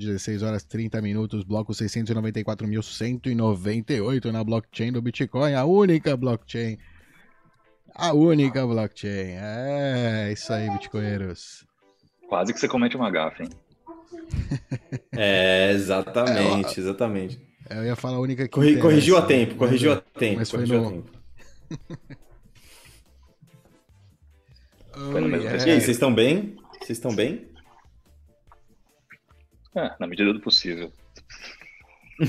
16 horas 30 minutos, bloco 694.198 na blockchain do Bitcoin, a única blockchain. A única blockchain. É isso aí, Bitcoinheiros. Quase que você comete uma gafa, hein? É, exatamente, é, exatamente. Eu ia falar a única que. Corri, corrigiu a tempo, corrigiu a tempo. Mas foi no... a tempo. Oh, Foi no mesmo yeah. E aí, vocês estão bem? Vocês estão bem? É, na medida do possível.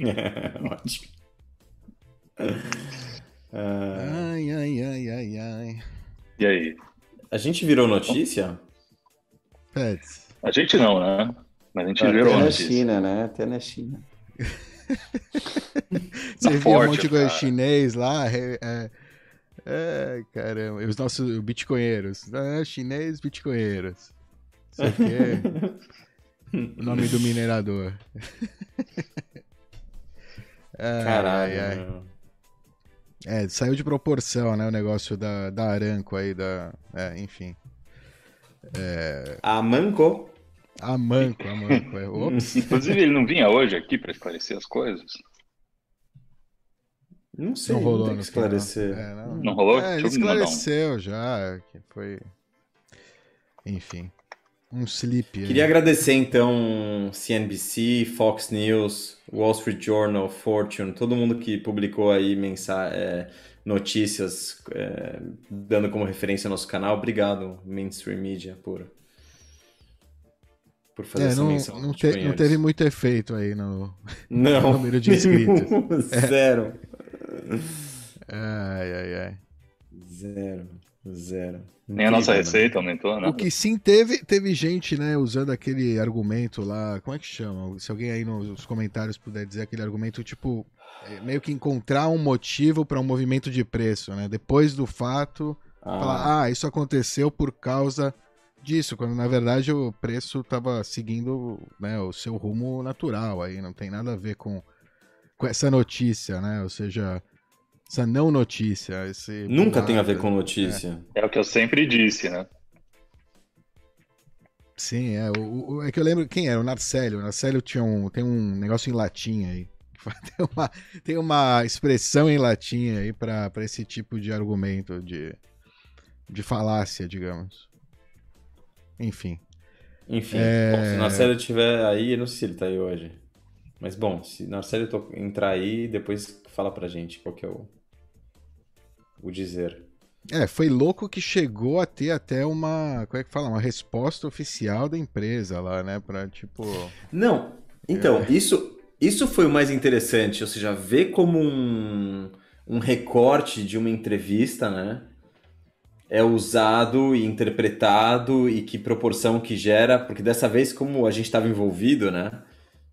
é, ótimo. Uh... Ai, ai, ai, ai, ai. E aí? A gente virou notícia? Pets. A gente não, né? Mas a gente Até virou na notícia. China, né? Até na China. Você viu um monte de coisa chinês lá, é, é, caramba. Os nossos bitcoinheiros. Ah, chinês bitcoinheiros. Isso aqui é o nome do minerador. ai, Caralho. Ai, ai. É, saiu de proporção, né? O negócio da, da Aranco aí, da. É, enfim. É... A Manco. A Manco, a Manco. É. Ops. Inclusive, ele não vinha hoje aqui para esclarecer as coisas. Não sei, não rolou não tem esclarecer. É, não... não... rolou? É, ele esclareceu um. já, que foi... Enfim, um slip. Queria agradecer, então, CNBC, Fox News, Wall Street Journal, Fortune, todo mundo que publicou aí mensa é, notícias é, dando como referência nosso canal. Obrigado, Mainstream Media, por, por fazer é, essa não, menção. Não, te, não, teve muito efeito aí no, não, no número de inscritos. Zero. Ai, ai, ai. Zero. Zero. Nem a nossa receita aumentou, né? O que sim teve, teve gente, né, usando aquele argumento lá, como é que chama? Se alguém aí nos comentários puder dizer aquele argumento, tipo, é, meio que encontrar um motivo para um movimento de preço, né? Depois do fato, ah. falar, ah, isso aconteceu por causa disso, quando na verdade o preço estava seguindo né, o seu rumo natural aí, não tem nada a ver com, com essa notícia, né? Ou seja, essa não notícia. Esse Nunca tem a ver com notícia. É. é. o que eu sempre disse, né? Sim, é. O, o, é que eu lembro quem era, o Narcélio. O Narcélio tinha um, tem um negócio em latim aí. Tem uma, tem uma expressão em latim aí para esse tipo de argumento, de, de falácia, digamos. Enfim. Enfim, é... bom, se o Narcélio estiver aí, eu não sei se ele tá aí hoje. Mas bom, se Narcélio entrar aí, depois fala pra gente qual que é o, o dizer. É, foi louco que chegou a ter até uma, como é que fala, uma resposta oficial da empresa lá, né, para tipo Não. Então, é. isso isso foi o mais interessante, ou seja, ver como um, um recorte de uma entrevista, né, é usado e interpretado e que proporção que gera, porque dessa vez como a gente estava envolvido, né,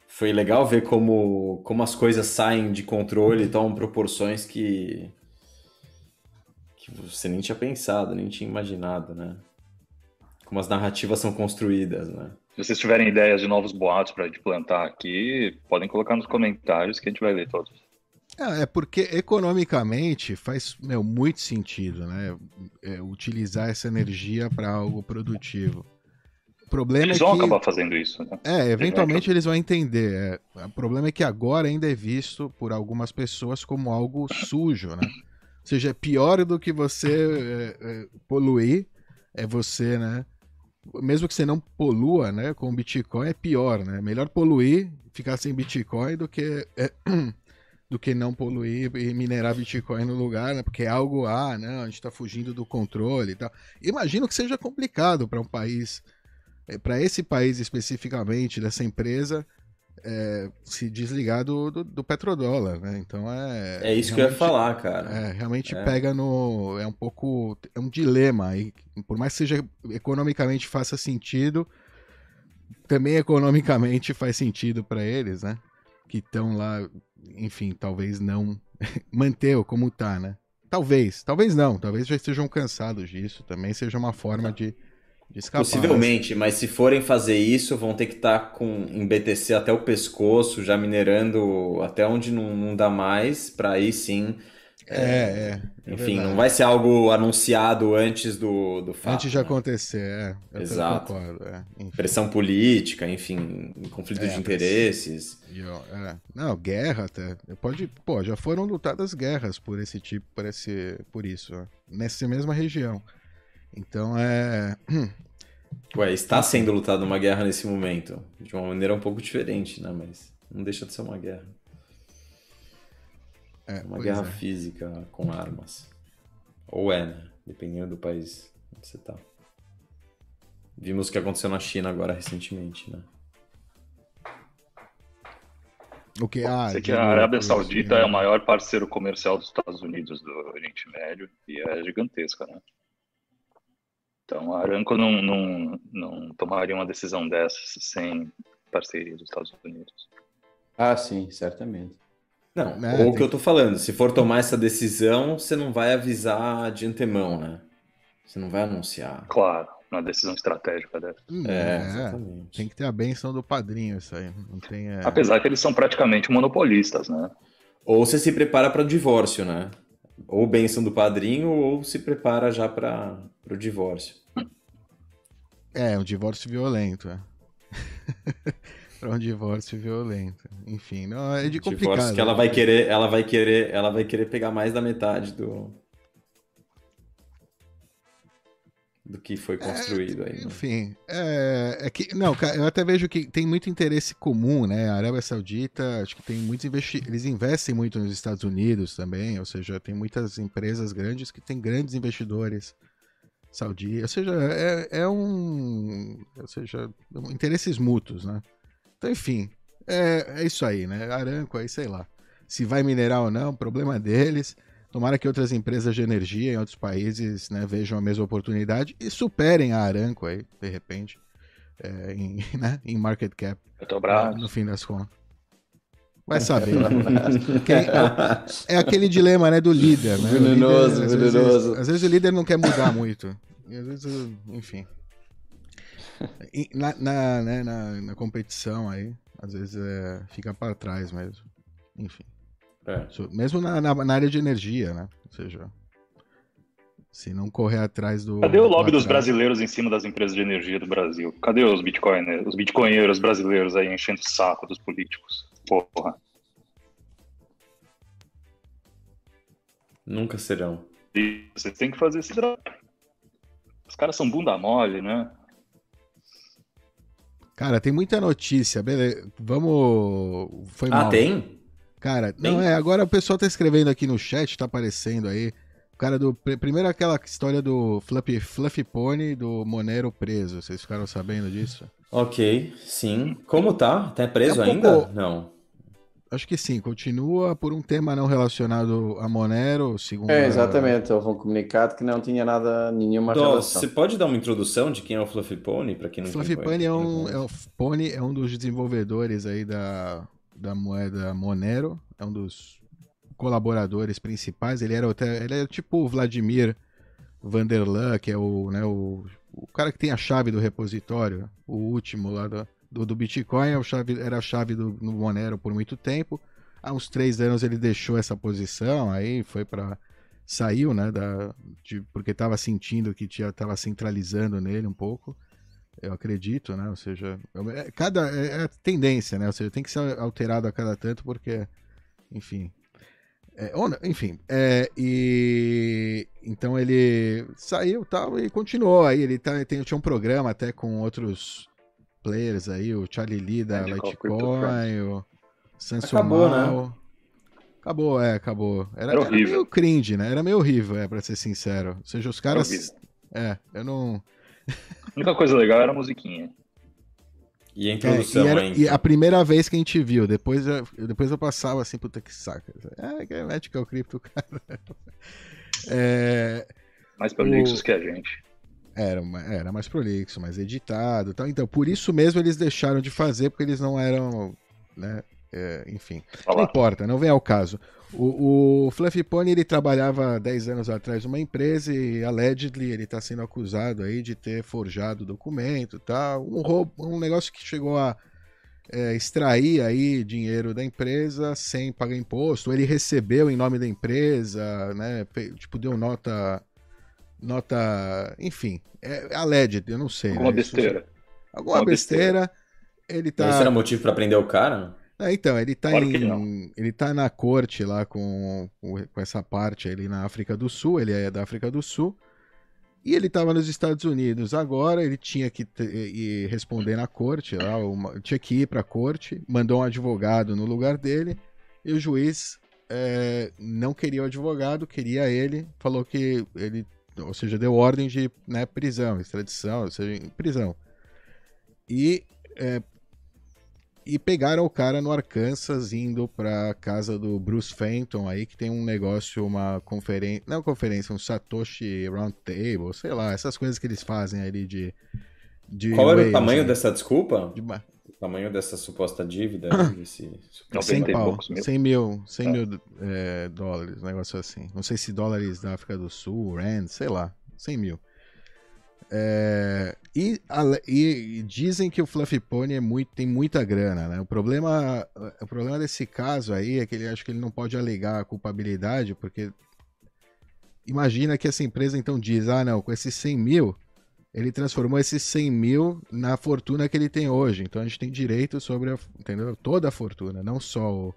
foi legal ver como, como as coisas saem de controle e tomam proporções que, que você nem tinha pensado, nem tinha imaginado, né? Como as narrativas são construídas, né? Se vocês tiverem ideias de novos boatos para implantar aqui, podem colocar nos comentários que a gente vai ler todos. É, é porque economicamente faz meu, muito sentido, né? É, utilizar essa energia para algo produtivo problema eles é vão que... acabar fazendo isso. Né? É, eventualmente eles vão entender. É, o problema é que agora ainda é visto por algumas pessoas como algo sujo, né? Ou seja, é pior do que você é, é, poluir, é você, né? Mesmo que você não polua, né? Com Bitcoin é pior, né? Melhor poluir, ficar sem Bitcoin do que é, do que não poluir e minerar Bitcoin no lugar, né? Porque é algo, ah, não, a gente está fugindo do controle e tal. Imagino que seja complicado para um país é, para esse país especificamente, dessa empresa, é, se desligar do, do, do, petrodólar, né? Então é. É isso que eu ia falar, cara. É, realmente é. pega no. É um pouco. É um dilema aí. Por mais que seja economicamente faça sentido, também economicamente faz sentido para eles, né? Que estão lá, enfim, talvez não manter como tá, né? Talvez, talvez não, talvez já estejam cansados disso, também seja uma forma de Escapar, Possivelmente, mas... se forem fazer isso, vão ter que estar tá com em BTC até o pescoço, já minerando até onde não, não dá mais, para aí sim É, é. é Enfim, não vai ser algo anunciado antes do, do fato. Antes de né? acontecer, é. Exato. Concordo, é. Pressão política, enfim, conflito é, de interesses. Eu, é. Não, guerra até. Pode, pô, já foram lutadas guerras por esse tipo, por, esse, por isso, nessa mesma região. Então é. Ué, está sendo lutada uma guerra nesse momento. De uma maneira um pouco diferente, né? Mas não deixa de ser uma guerra. É, uma guerra é. física com armas. Ou é, né? Dependendo do país onde você tá. Vimos o que aconteceu na China agora recentemente, né? O que? Ah, Sei que a Arábia Saudita é o maior parceiro comercial dos Estados Unidos do Oriente Médio e é gigantesca, né? Então a Aramco não, não, não tomaria uma decisão dessas sem parceria dos Estados Unidos. Ah, sim, certamente. Não, né, ou o que eu tô falando, se for tomar essa decisão, você não vai avisar de antemão, né? Você não vai anunciar. Claro, uma decisão estratégica dessa. Hum, é, exatamente. Tem que ter a benção do padrinho, isso aí. Não tem, é... Apesar que eles são praticamente monopolistas, né? Ou você se prepara para o divórcio, né? Ou benção do padrinho, ou se prepara já para o divórcio. É, um divórcio violento. É. para um divórcio violento. Enfim, não é de complicado. Divórcio que ela vai querer, ela vai querer, ela vai querer pegar mais da metade do do que foi construído é, aí. Né? Enfim, é, é, que não, eu até vejo que tem muito interesse comum, né? A Arábia Saudita, acho que tem muitos investi eles investem muito nos Estados Unidos também, ou seja, tem muitas empresas grandes que têm grandes investidores sauditas, ou seja, é, é um, ou seja, interesses mútuos, né? Então, enfim, é, é isso aí, né? Aranco aí, sei lá. Se vai minerar ou não, problema deles. Tomara que outras empresas de energia em outros países né, vejam a mesma oportunidade e superem a Aranco aí, de repente, é, em, né, em market cap. Petrobras. No fim das contas. Vai saber. é, é, aquele dilema né, do líder. Né? Venenoso, líder, venenoso. Às vezes, às vezes o líder não quer mudar muito. E às vezes, enfim na, na, né, na, na, competição aí, às vezes é, fica para trás mesmo. Enfim. É. Mesmo na, na, na, área de energia, né? Ou seja, se não correr atrás do. Cadê o lobby dos brasileiros em cima das empresas de energia do Brasil? Cadê os bitcoiners, os bitcoinheiros brasileiros aí enchendo o saco dos políticos? Porra. Nunca serão. E você tem que fazer esse trabalho. Os caras são bunda mole, né? Cara, tem muita notícia. Beleza. Vamos. Foi ah, mal. tem? Cara, tem? não é. Agora o pessoal tá escrevendo aqui no chat, tá aparecendo aí. O cara do. Primeiro aquela história do Fluffy, Fluffy Pony do Monero preso. Vocês ficaram sabendo disso? Ok, sim. Como tá? Tá preso é um ainda? Pouco... Não. Acho que sim, continua por um tema não relacionado a Monero, segundo. É, exatamente, houve um comunicado que não tinha nada, nenhuma Dó, relação. Você pode dar uma introdução de quem é o Fluffy Pony, para quem não Fluffy Pony é um, é, o Pony é um dos desenvolvedores aí da, da moeda Monero, é um dos colaboradores principais. Ele era até, ele é tipo o Vladimir Vanderlan, que é o, né, o, o cara que tem a chave do repositório, o último lá do, do, do Bitcoin, é chave, era a chave do Monero por muito tempo. Há uns três anos ele deixou essa posição, aí foi para saiu, né, da, de, porque estava sentindo que estava centralizando nele um pouco, eu acredito, né, ou seja, é, cada é, é tendência, né, ou seja, tem que ser alterado a cada tanto porque, enfim, é, enfim, é, e então ele saiu tal e continuou aí, ele tá, tem, tinha um programa até com outros players aí, o Charlie Lee da Litecoin, o Samsung Acabou, né? Acabou, é, acabou. Era, era, era, meio cringe, né? Era meio horrível, é, pra ser sincero. Ou seja, os caras. É, eu não. A única coisa legal era a musiquinha. E a introdução é, e, era, e a primeira vez que a gente viu, depois eu, depois eu passava assim, puta que saca. É, que é Magical Crypto, cara. É, Mais prolixos o... que a gente. Era, era mais prolixo, mais editado tal. Então, por isso mesmo eles deixaram de fazer, porque eles não eram, né? É, enfim, Olá. não importa, não vem ao caso. O, o Fluffy Pony ele trabalhava 10 anos atrás numa empresa e allegedly ele está sendo acusado aí de ter forjado documento tal, um roubo, um negócio que chegou a é, extrair aí dinheiro da empresa sem pagar imposto, ele recebeu em nome da empresa, né? Tipo, deu nota. Nota. Enfim, é alleged, eu não sei. Alguma né? besteira. Alguma Uma besteira. besteira. Ele tá. Esse era motivo pra prender o cara? É, então, ele tá, Claro em, ele tá na corte lá com, com essa parte ali na África do Sul, ele é da África do Sul, e ele estava nos Estados Unidos. Agora ele tinha que ir responder na corte, lá, uma- tinha que ir para a corte, mandou um advogado no lugar dele, e o juiz é, não queria o advogado, queria ele, falou que ele, ou seja, deu ordem de né, prisão, extradição, ou seja, prisão. E é, e pegaram o cara no Arkansas indo pra casa do Bruce Fenton aí, que tem um negócio, uma conferência, não conferência, um Satoshi Roundtable, sei lá, essas coisas que eles fazem ali de... de Qual era o tamanho né? dessa desculpa? De O tamanho dessa suposta dívida? Esse... 90 100 e pau, mil. 100 mil, 100 É. mil é, dólares, um negócio assim. Não sei se dólares da África do Sul, Rand, sei lá, 100 mil. É, e, ale- e- dizem que o Fluffy Pony é muito, tem muita grana, né? O problema, o problema desse caso aí é que ele acha que ele não pode alegar a culpabilidade, porque imagina que essa empresa então diz, ah não, com esses 100 mil, ele transformou esses 100 mil na fortuna que ele tem hoje. Então a gente tem direito sobre a, entendeu? toda a fortuna, não só o,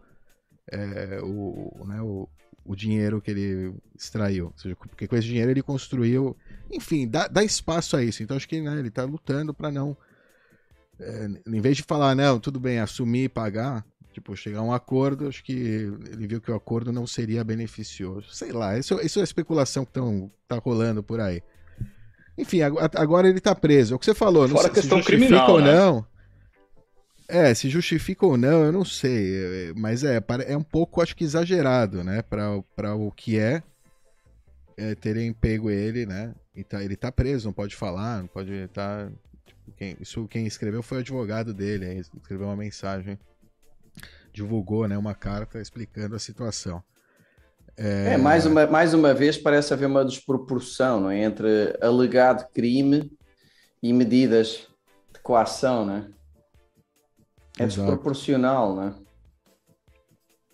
é, o, né, o, o dinheiro que ele extraiu. Ou seja, porque com esse dinheiro ele construiu. Enfim, dá, dá espaço a isso. Então acho que né, ele está lutando para não. é, em vez de falar, não, tudo bem, assumir e pagar, tipo, chegar a um acordo, acho que ele viu que o acordo não seria beneficioso. Sei lá, isso, isso é especulação que tão, tá rolando por aí. Enfim, ag- agora ele tá preso. É o que você falou, não Fora sei se justifica criminal, ou né? não. É, se justifica ou não, eu não sei. é, Mas é, é um pouco, acho que exagerado, né? Pra, pra o que é, é terem pego ele, né? Tá, ele tá preso, não pode falar, não pode estar. quem, isso quem escreveu foi o advogado dele, aí, escreveu uma mensagem, divulgou, né? Uma carta explicando a situação. É, mais, uma, mais uma vez parece haver uma desproporção não é? entre alegado crime e medidas de coação, né? É Exato. desproporcional, né?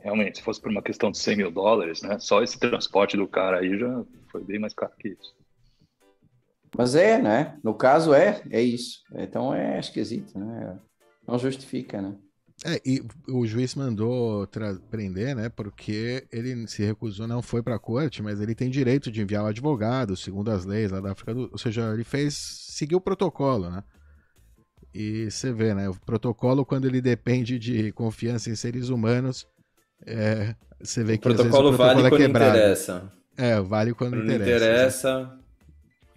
Realmente, se fosse por uma questão de 100 mil dólares, né? Só esse transporte do cara aí já foi bem mais caro que isso. Mas é, né? No caso é, é isso. Então é esquisito, né? Não justifica, né? É, e o juiz mandou prender, né? Porque ele se recusou, não foi pra corte, mas ele tem direito de enviar o advogado, segundo as leis lá da África do Ou seja, ele fez. seguiu o protocolo, né? E você vê, né? O protocolo, quando ele depende de confiança em seres humanos, é, você vê O que às vezes protocolo, o protocolo vale é quando quebrado. interessa. É, vale quando Quando não interessa. interessa,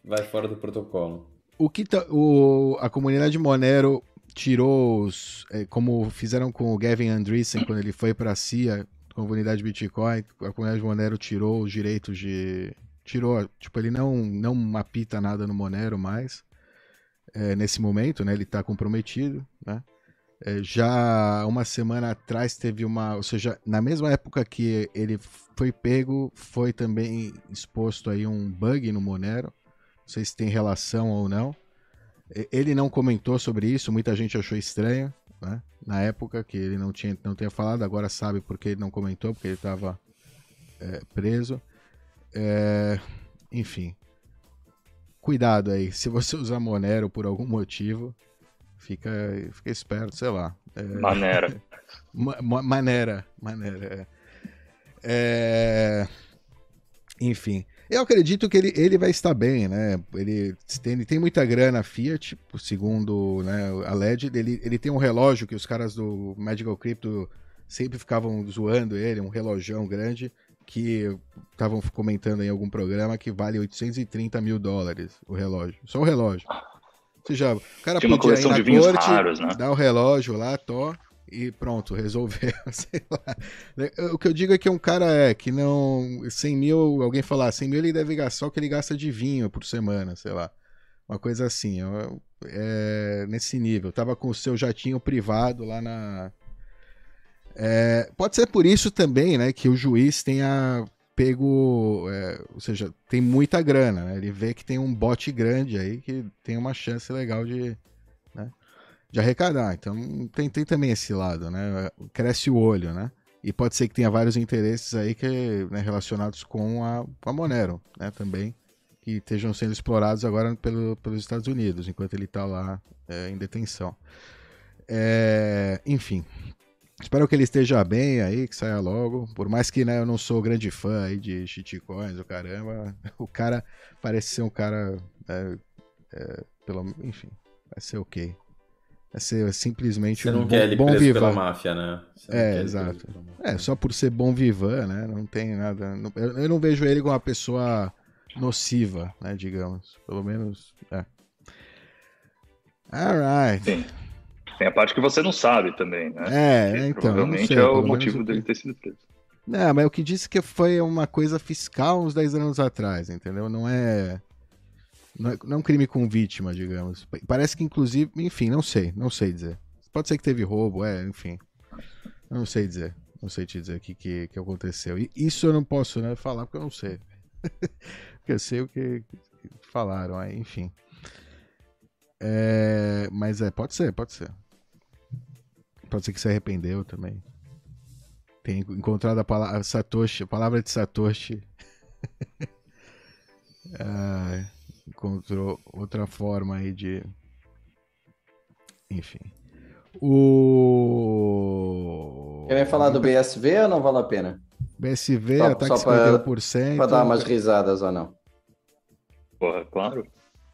vai fora do protocolo. O que tá, o, a comunidade Monero tirou os. é, como fizeram com o Gavin Andreessen quando ele foi para a CIA, comunidade Bitcoin, a comunidade Monero tirou os direitos de. Tirou, tipo, ele não, não apita nada no Monero mais. é, nesse momento, né? Ele tá comprometido, né? É, já uma semana atrás teve uma. Ou seja, na mesma época que ele foi pego, foi também exposto aí um bug no Monero. Não sei se tem relação ou não. Ele não comentou sobre isso, muita gente achou estranho, né? Na época que ele não tinha, não tinha falado, agora sabe porque ele não comentou, porque ele estava preso. É, enfim, cuidado aí. Se você usar Monero por algum motivo, fica, fica esperto, sei lá. É, Maneira. Ma- ma- maneira, maneira. é. É, Enfim, eu acredito que ele, ele vai estar bem, né? Ele tem, ele tem muita grana Fiat, segundo né, a LED. Ele, ele tem um relógio que os caras do Magical Crypto sempre ficavam zoando ele, um relógio grande que estavam comentando em algum programa que vale 830 mil dólares o relógio. Só o relógio. Ou seja, o cara Tinha uma podia ir na corte, raros, né? dar o relógio lá, tó, e pronto, resolveu, sei lá. O que eu digo é que um cara é que não. 100 mil, alguém falar 100 mil ele deve gastar o que ele gasta de vinho por semana, sei lá. Uma coisa assim, é, é nesse nível. Tava com o seu jatinho privado lá na. É, pode ser por isso também, né, que o juiz tenha pego, é, ou seja, tem muita grana, né? Ele vê que tem um bote grande aí que tem uma chance legal de? De arrecadar. Então tem, tem também esse lado, né? Cresce o olho, né? E pode ser que tenha vários interesses aí que, né, relacionados com a, com a Monero, né? Também que estejam sendo explorados agora pelo, pelos Estados Unidos, enquanto ele está lá é, em detenção. É, enfim, espero que ele esteja bem aí, que saia logo. Por mais que né, eu não sou grande fã aí de shitcoins, o caramba, o cara parece ser um cara, é, é, pelo, enfim, vai ser ok. Vai ser simplesmente Você um não bom, quer ele bom vivan. pela máfia, né? É, exato. É, só por ser bom vivan, né? Não tem nada. não- eu, eu não vejo ele como uma pessoa nociva, né? Digamos. Pelo menos. É. Alright. Sim. Tem a parte que você não sabe também, né? É, Que então. provavelmente sei, é o motivo dele ter sido preso. Não, mas o que disse que foi uma coisa fiscal uns 10 anos atrás, entendeu? Não é. Não é, não é um crime com vítima, digamos. Pa- Parece que, inclusive, enfim, não sei, não sei dizer. Pode ser que teve roubo, é, enfim. Não sei dizer. Não sei te dizer o que, que, que aconteceu. E isso eu não posso né, falar porque eu não sei. porque eu sei o que, que falaram, aí, enfim. É, mas é, pode ser, pode ser. Pode ser que se arrependeu também. Tem encontrado a palavra Satoshi, a palavra de Satoshi. Ah, encontrou outra forma aí de. Enfim. O. Querem falar do BSV ou não vale a pena? BSV, Só- ataque só pra- 51%. Para dar umas risadas ou não? Porra, claro.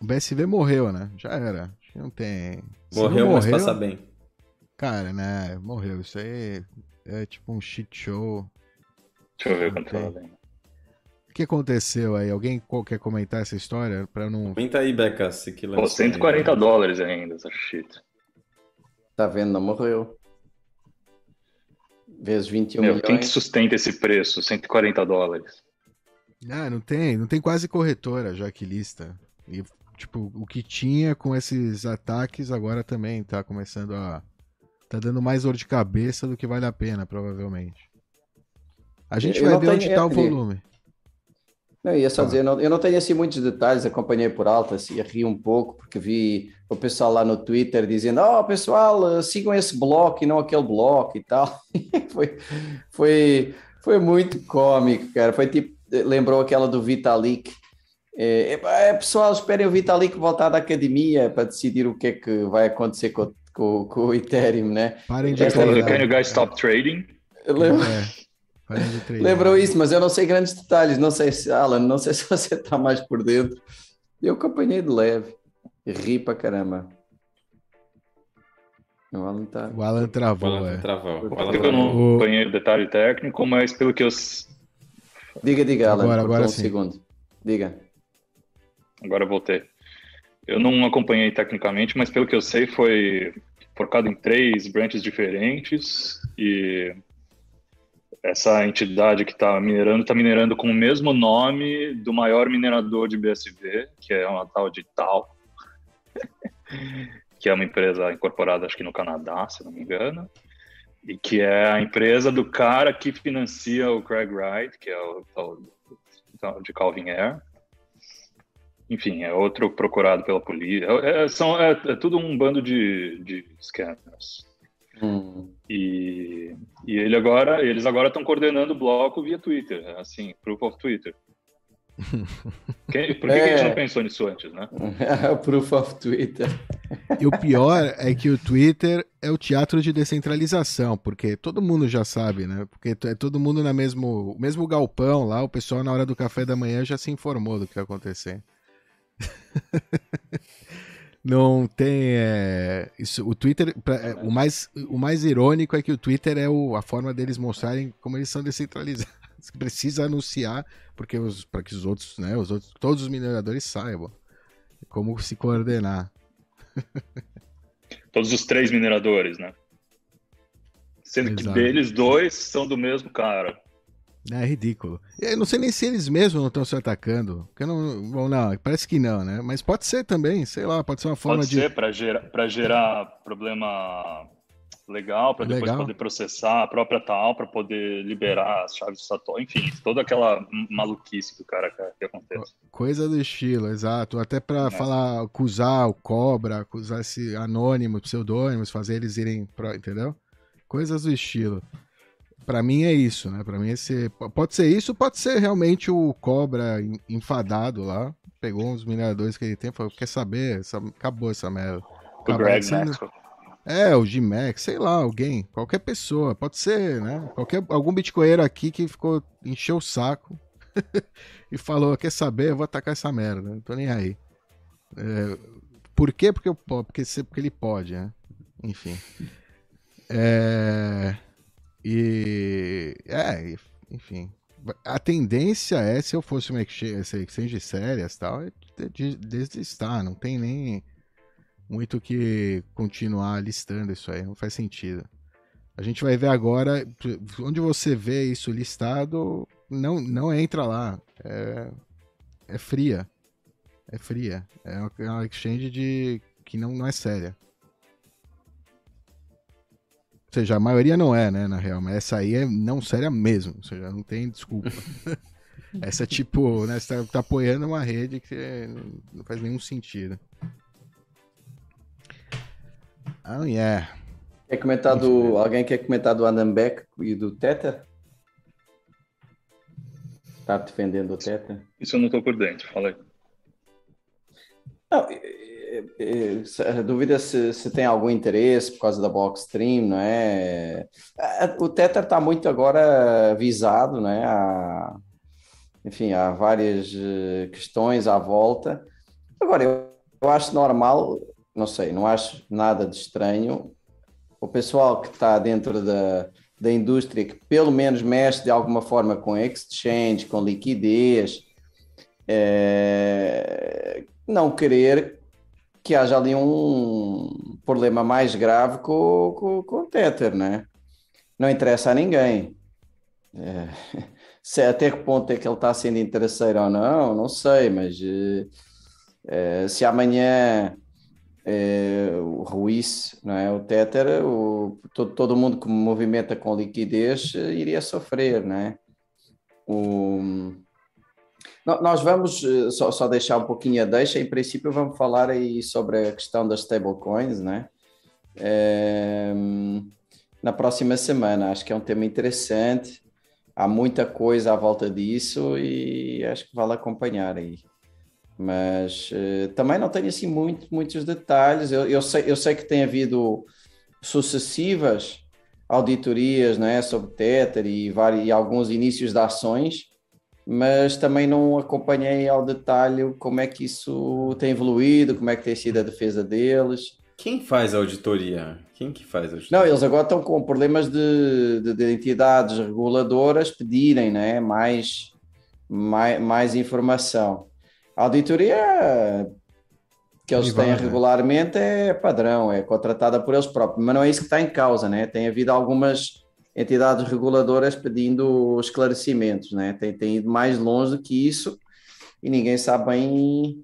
O BSV morreu, né? Já era. Acho que Não tem. Morreu, não mas passa bem. Cara, né? Morreu. Isso aí é tipo um shit show. Deixa eu ver quanto ela. O que aconteceu aí? Alguém quer comentar essa história? Pra não. Comenta aí, Beca, se que Pô, lançou 140 aí. dólares ainda, essa shit. Tá vendo? Não morreu. Vezes 21 Meu, quem que milhões. sustenta esse preço? 140 dólares. Ah, não tem. Não tem quase corretora já que lista. E, tipo, o que tinha com esses ataques agora também tá começando a. Tá dando mais dor de cabeça do que vale a pena, provavelmente. A gente Eu vai ver onde tenho- tá o volume. Não, ia só Tá. dizer, eu não, eu não tenho assim muitos detalhes, acompanhei por alto, assim, ri um pouco, porque vi o pessoal lá no Twitter dizendo, oh, pessoal, eh, sigam esse bloco e não aquele bloco e tal. foi, foi, foi muito cômico, cara. Foi tipo, eh, lembrou aquela do Vitalik. É, é, pessoal, esperem o Vitalik voltar da academia para decidir o que é que vai acontecer com, o- com, com o Ethereum, né? Parem de É, Can you guys stop trading? Lembra- É. Lembrou isso, mas eu não sei grandes detalhes. Não sei se, Alan, não sei se você está mais por dentro. Eu acompanhei de leve. Ri para caramba. O Alan tá. O Alan O travou, Alan é. travou. O Alan Eu não O- acompanhei o detalhe técnico, mas pelo que eu. Diga, diga, Alan, Agora, agora um sim. segundo. Diga. Agora eu voltei. Eu não acompanhei tecnicamente, mas pelo que eu sei foi focado em três branches diferentes e essa entidade que está minerando está minerando com o mesmo nome do maior minerador de BSV, que é uma tal de Tal, que é uma empresa incorporada acho que no Canadá, se não me engano, e que é a empresa do cara que financia o Craig Wright, que é o tal de Calvin Air. Enfim, é outro procurado pela polícia. É, é- são, é, é tudo um bando de, de scammers. Hum. E, e ele agora, eles agora estão coordenando o bloco via Twitter, assim, proof of Twitter. Quem- por que, que a gente É. não pensou nisso antes, né? Proof of Twitter. E o pior é que o Twitter é o teatro de descentralização, porque todo mundo já sabe, né? Porque é todo mundo na mesmo, mesmo galpão lá, o pessoal na hora do café da manhã já se informou do que ia acontecer. Não tem. é, isso, o Twitter. pra- é, o, mais, o mais irônico é que o Twitter é o- a forma deles mostrarem como eles são descentralizados. Precisa anunciar, porque para que os outros, né? Os outros, todos os mineradores saibam como se coordenar. Todos os três mineradores, né? Sendo que Exato. deles, dois são do mesmo cara. É ridículo. Eu não sei nem se eles mesmos não estão se atacando. Porque não, bom, não, parece que não, né? Mas pode ser também, sei lá, pode ser uma forma Pode de. ser para gerar, pra gerar problema legal para depois Legal. poder processar a própria tal, para poder liberar as chaves do Satoshi, enfim, toda aquela maluquice que o cara que aconteça. Coisa do estilo, exato. Até pra falar, acusar o cobra, acusar esse anônimo, pseudônimos, fazer eles irem entendeu? Coisas do estilo. Pra mim é isso, né? Pra mim esse pode ser isso, pode ser realmente o cobra en- enfadado lá, pegou uns mineradores que ele tem, falou, quer saber? Essa- acabou essa merda. O Acabou, Greg não- Maxwell. É, o G-Max, sei lá, alguém, qualquer pessoa, pode ser, né? Qualquer, algum bitcoinheiro aqui que ficou, encheu o saco e falou, quer saber, eu vou atacar essa merda, não tô nem aí. É, por quê? Porque, eu, po- porque, porque ele pode, né? Enfim. É, e, é, enfim. A tendência é, se eu fosse uma exchange, sérias tal, é de- de- deslistar, não tem nem muito que continuar listando isso aí, não faz sentido. A gente vai ver agora, onde você vê isso listado, não, não entra lá. É, é fria. É fria. É uma- é exchange de, que não, não é séria. Ou seja, a maioria não é, né, na real, mas essa aí é não séria mesmo. Ou seja, não tem desculpa. essa é tipo, né, você tá, tá apoiando uma rede que não faz nenhum sentido. Oh, yeah. Quer comentar do. Alguém quer comentar do Andambeck e do Tether? Está defendendo o Tether? Isso eu não tô por dentro, fala aí. Não, é, é, a dúvida é se, tem algum interesse por causa da Blockstream, não é? A- O Tether está muito agora visado, né? Há, enfim, há várias eh, questões à volta. Agora, eu, eu acho normal, não sei, não acho nada de estranho. O pessoal que está dentro da, da indústria, que pelo menos mexe de alguma forma com exchange, com liquidez, é, não querer que haja ali um problema mais grave com, com, com o Tether, né? Não interessa a ninguém. É, se, até que ponto é que ele está sendo interesseiro ou não, não sei, mas eh, se amanhã eh, o ruísse, não é? O Tether, o, todo, todo mundo que movimenta com liquidez iria sofrer, não é? O, nós vamos eh, só, só deixar um pouquinho a deixa, em princípio vamos falar aí sobre a questão das stablecoins, né? Ehm, na próxima semana, acho que é um tema interessante, há muita coisa à volta disso e acho que vale acompanhar aí. Mas eh, também não tenho assim muito, muitos detalhes, eu, eu, sei, eu sei que tem havido sucessivas auditorias né, sobre Tether e, vários, e alguns inícios de ações, mas também não acompanhei ao detalhe como é que isso tem evoluído, como é que tem sido a defesa deles. Quem faz a auditoria? Quem que faz a auditoria? Não, eles agora estão com problemas de, de, de entidades reguladoras pedirem né, mais, mais, mais informação. A auditoria que eles têm regularmente é padrão, é contratada por eles próprios, mas não é isso que está em causa, né? Tem havido algumas entidades reguladoras pedindo esclarecimentos, né? Tem, tem ido mais longe do que isso e ninguém sabe bem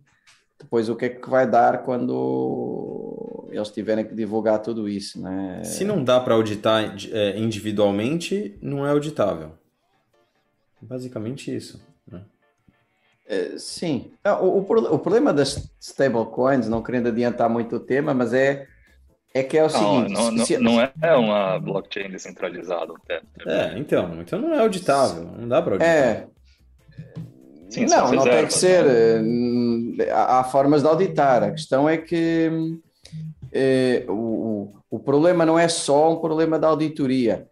depois o que é que vai dar quando eles tiverem que divulgar tudo isso, né? Se não dá para auditar é, individualmente, não é auditável. Basicamente isso. Né? Eh, Sim. Ah, O, o o problema das stablecoins, não querendo adiantar muito o tema, mas é, é que é o Não, seguinte: não, não, se- não é uma blockchain descentralizada. Até. É, então, então não é auditável, não dá para auditar. É. Sim, não, não tem que ser. né? Há, formas de auditar. A questão é que eh, o, o- o problema não é só um problema da auditoria.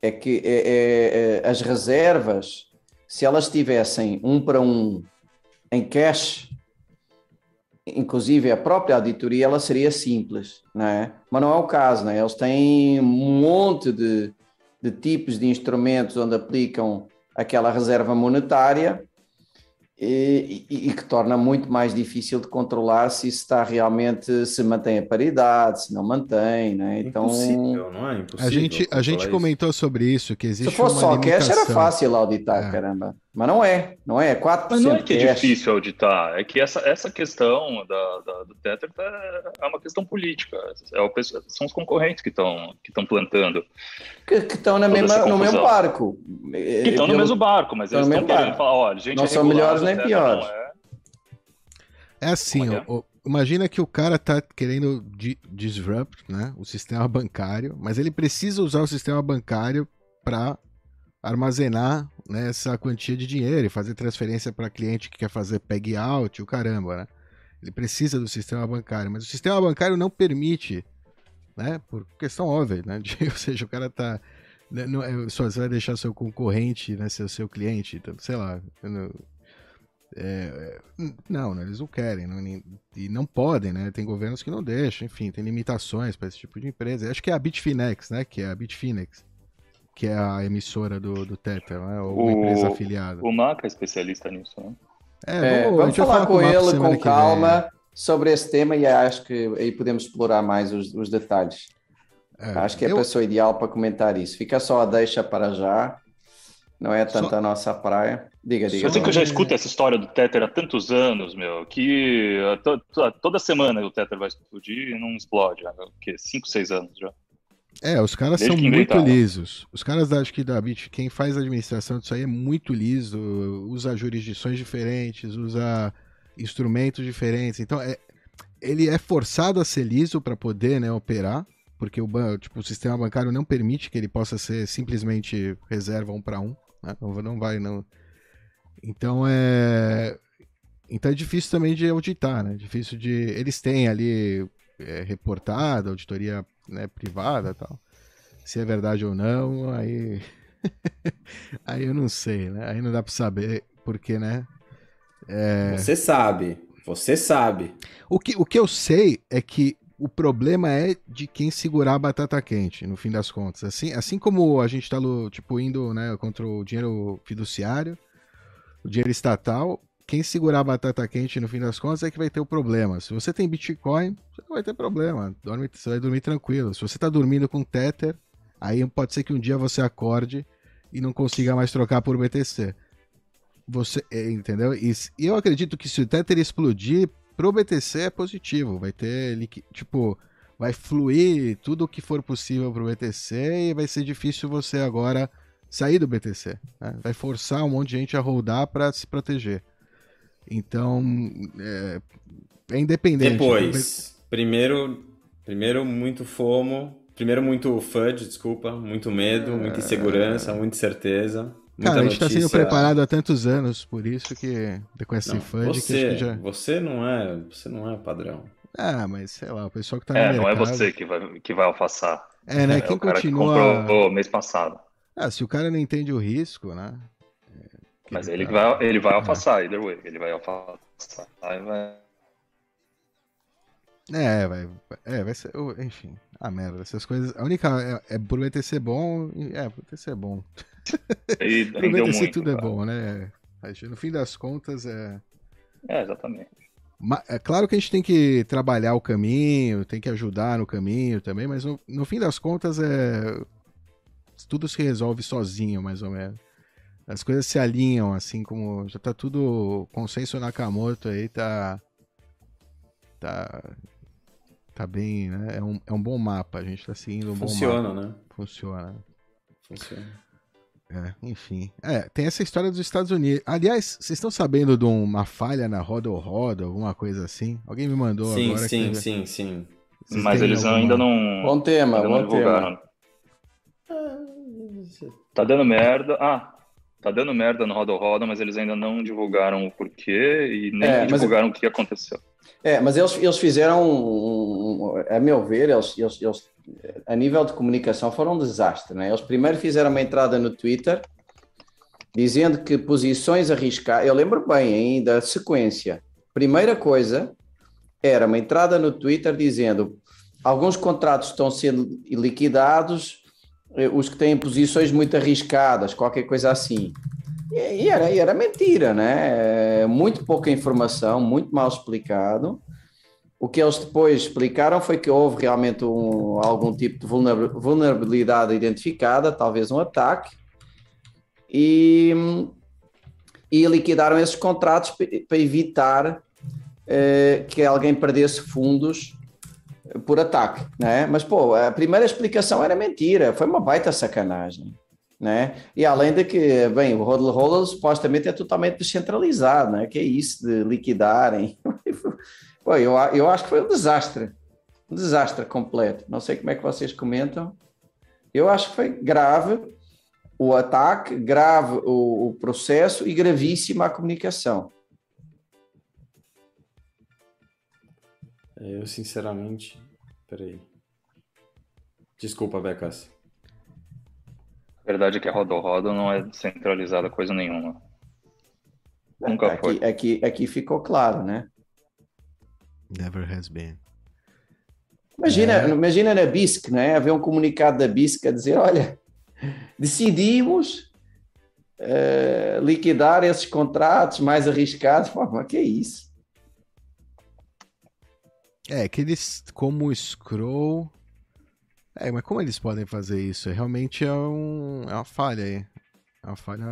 É que é- é- é- as reservas, se elas tivessem um para um em cash, inclusive a própria auditoria, ela seria simples, não é? Mas não é o caso, não é? Eles têm um monte de, de tipos de instrumentos onde aplicam aquela reserva monetária e, e- e que torna muito mais difícil de controlar se está realmente, se mantém a paridade, se não mantém, né? Então, Impossível, não é? Impossível. A gente, a gente controlar isso. comentou sobre isso, que existe se fosse uma só cash, era fácil auditar, É. caramba. Mas não é, não é, é 4%. Mas não é que é cash. difícil auditar, é que essa, essa questão da, da- do Tether tá- é uma questão política. É o são os concorrentes que estão que estão plantando. Que, estão no mesmo barco. Que estão no Eu- mesmo barco, mas eles estão querendo falar, olha, gente Não é são melhores nem o Tether piores. é. É assim, é ó, imagina que o cara tá querendo di- disrupt né, o sistema bancário, mas ele precisa usar o sistema bancário para armazenar né, essa quantia de dinheiro e fazer transferência para cliente que quer fazer peg out, o caramba, né? Ele precisa do sistema bancário, mas o sistema bancário não permite, né? Por questão óbvia, né? de- ou seja, o cara tá né, não, é, só você vai deixar seu concorrente, né, ser seu cliente, então, sei lá, não- é, é, não, né, eles não querem não, e não podem, né? Tem governos que não deixam, enfim, tem limitações para esse tipo de empresa. Acho que é a Bitfinex, né? Que é a Bitfinex, que é a emissora do, do Tether, né? Ou uma O- empresa afiliada. O Maca é especialista nisso, né? É, É, a vamos gente vai falar com Marco ele com calma sobre esse tema e acho que aí podemos explorar mais os, os detalhes. É, acho que é a eu- pessoa ideal para comentar isso. Fica só a deixa para já. Não é tanto Só- a nossa praia. Diga, diga. Eu sei que eu já escuto essa história do Tether há tantos anos, meu, que to- to- toda semana o Tether vai explodir e não explode. Há o quê? 5, 6 anos já. É, os caras Desde são muito lisos. Os caras acho que da Bit, quem faz administração disso aí é muito liso, usa jurisdições diferentes, usa instrumentos diferentes. Então, é, ele é forçado a ser liso para poder né, operar, porque o, tipo, o sistema bancário não permite que ele possa ser simplesmente reserva um para um. Né? Não, não vai, não. Então é. Então é difícil também de auditar, né? Difícil de. Eles têm ali é, reportado, auditoria né, privada e tal. Se é verdade ou não, aí. aí eu não sei, né? Aí não dá pra saber, porque, né? É... Você sabe, você sabe. O, que, o que eu sei é que o problema é de quem segurar a batata quente, no fim das contas. Assim, assim como a gente tá lu- tipo, indo né, contra o dinheiro fiduciário, o dinheiro estatal, quem segurar a batata quente no fim das contas é que vai ter o problema. Se você tem Bitcoin, você não vai ter problema. Dorme, você vai dormir tranquilo. Se você tá dormindo com Tether, aí pode ser que um dia você acorde e não consiga mais trocar por BTC. Você, é, entendeu? E, eu acredito que se o Tether explodir, pro BTC é positivo. Vai ter, tipo, vai fluir tudo o que for possível pro BTC e vai ser difícil você agora sair do BTC. né? Vai forçar um monte de gente a rodar para se proteger. Então, é, é independente. Depois, primeiro, primeiro muito FOMO, primeiro muito FUD, desculpa, muito medo, muita insegurança, muita incerteza. Muita Cara, a gente tá sendo notícia- preparado há tantos anos, por isso que com esse Não, fund que você, que já. você não é, você não é padrão. Ah, mas sei lá, o pessoal que tá É, no não é mercado. você que vai, que vai alfaçar. É, né? É Quem o cara continua. que comprou mês passado. Ah, se o cara não entende o risco, né? Mas ele vai, ele vai alfaçar, either way. Ele vai alfaçar. Aí vai... É, vai, é, vai ser, enfim, a merda, essas coisas, a única, é, é pro BTC bom, e- é, pro BTC é bom, E pro rendeu BTC muito. tudo é cara. bom, né, no fim das contas, é, É, exatamente. é claro que a gente tem que trabalhar o caminho, tem que ajudar no caminho também, mas no, no fim das contas, é, tudo se resolve sozinho, mais ou menos, as coisas se alinham, assim como, já tá tudo, consenso Nakamoto aí, tá, tá, tá bem, né, é um, é um bom mapa, a gente tá seguindo um bom mapa. Funciona, né? Funciona. Funciona. É, enfim. É, tem essa história dos Estados Unidos. Aliás, vocês estão sabendo de uma falha na roda ou roda, alguma coisa assim? Alguém me mandou Sim, agora. sim, que... sim, sim. Vocês Mas eles alguma- ainda não. Bom tema, ainda bom tema. divulgaram. Tá dando merda. Ah, tá dando merda no Roda Roda, mas eles ainda não divulgaram o porquê e nem É, mas- divulgaram o que aconteceu. É, mas eles, eles fizeram, um- um- a meu ver, eles, eles, eles, a nível de comunicação foram um desastre. Né? Eles primeiro fizeram uma entrada no Twitter dizendo que posições arriscadas. Eu lembro bem ainda a sequência. Primeira coisa era uma entrada no Twitter dizendo alguns contratos estão sendo liquidados, os que têm posições muito arriscadas, qualquer coisa assim. E era, era mentira, né? É, Muito pouca informação, muito mal explicado. O que eles depois explicaram foi que houve realmente um- algum tipo de vulner- vulnerabilidade identificada, talvez um ataque, e, e liquidaram esses contratos para evitar uh, que alguém perdesse fundos por ataque, né? Mas pô, a primeira explicação era mentira, foi uma baita sacanagem, né? E além de que, bem, o Hodl Hodl supostamente é totalmente descentralizado, né? Que é isso de liquidarem. pô, eu, eu acho que foi um desastre, um desastre completo. Não sei como é que vocês comentam. Eu acho que foi grave o ataque, grave o, o processo e gravíssima a comunicação. Eu, sinceramente. Peraí. Desculpa, Becas. A verdade é que a Rodo não é centralizada coisa nenhuma. Nunca aqui, foi. Aqui, aqui ficou claro, né? Never has been. Imagina, é. imagina na BISC, né? Haver um comunicado da BISC a dizer: olha, decidimos uh, liquidar esses contratos mais arriscados. Pô, mas que é isso? É, que eles, como o Scroll. É, mas como eles podem fazer isso? Realmente é, um, é uma falha aí. É uma falha,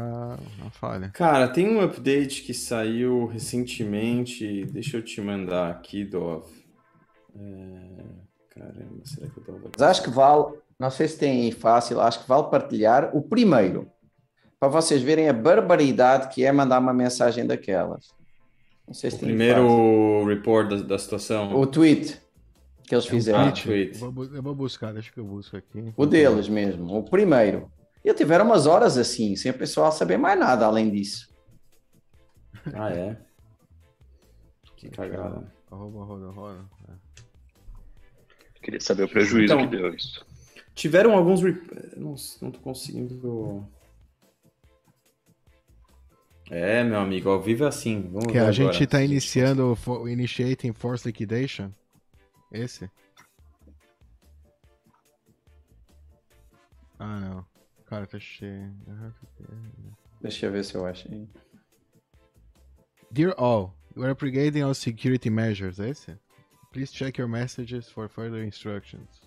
uma falha. Cara, tem um update que saiu recentemente. Deixa eu te mandar aqui, Dov. É... Caramba, será que eu tô... Mas acho que vale, não sei se tem fácil, acho que vale partilhar o primeiro. Para vocês verem a barbaridade que é mandar uma mensagem daquelas. Não sei se o tem primeiro report da, da, situação. O tweet que eles é fizeram. Um tweet. Eu, vou, eu vou buscar, deixa que eu busco aqui. O deles mesmo, o primeiro. E tiveram umas horas assim, sem o pessoal saber mais nada além disso. Ah, é? Que cagada. Arroba, roda, roda. Queria saber o prejuízo então, que deu isso. Tiveram alguns. Não, não tô conseguindo. É, meu amigo, ao vivo é assim. Vamos que a gente está iniciando o Initiating Force Liquidation. Esse? Ah, não. Cara, tá cheio. Deixa eu ver se eu acho. Dear all, we are upgrading our security measures. É esse? Please check your messages for further instructions.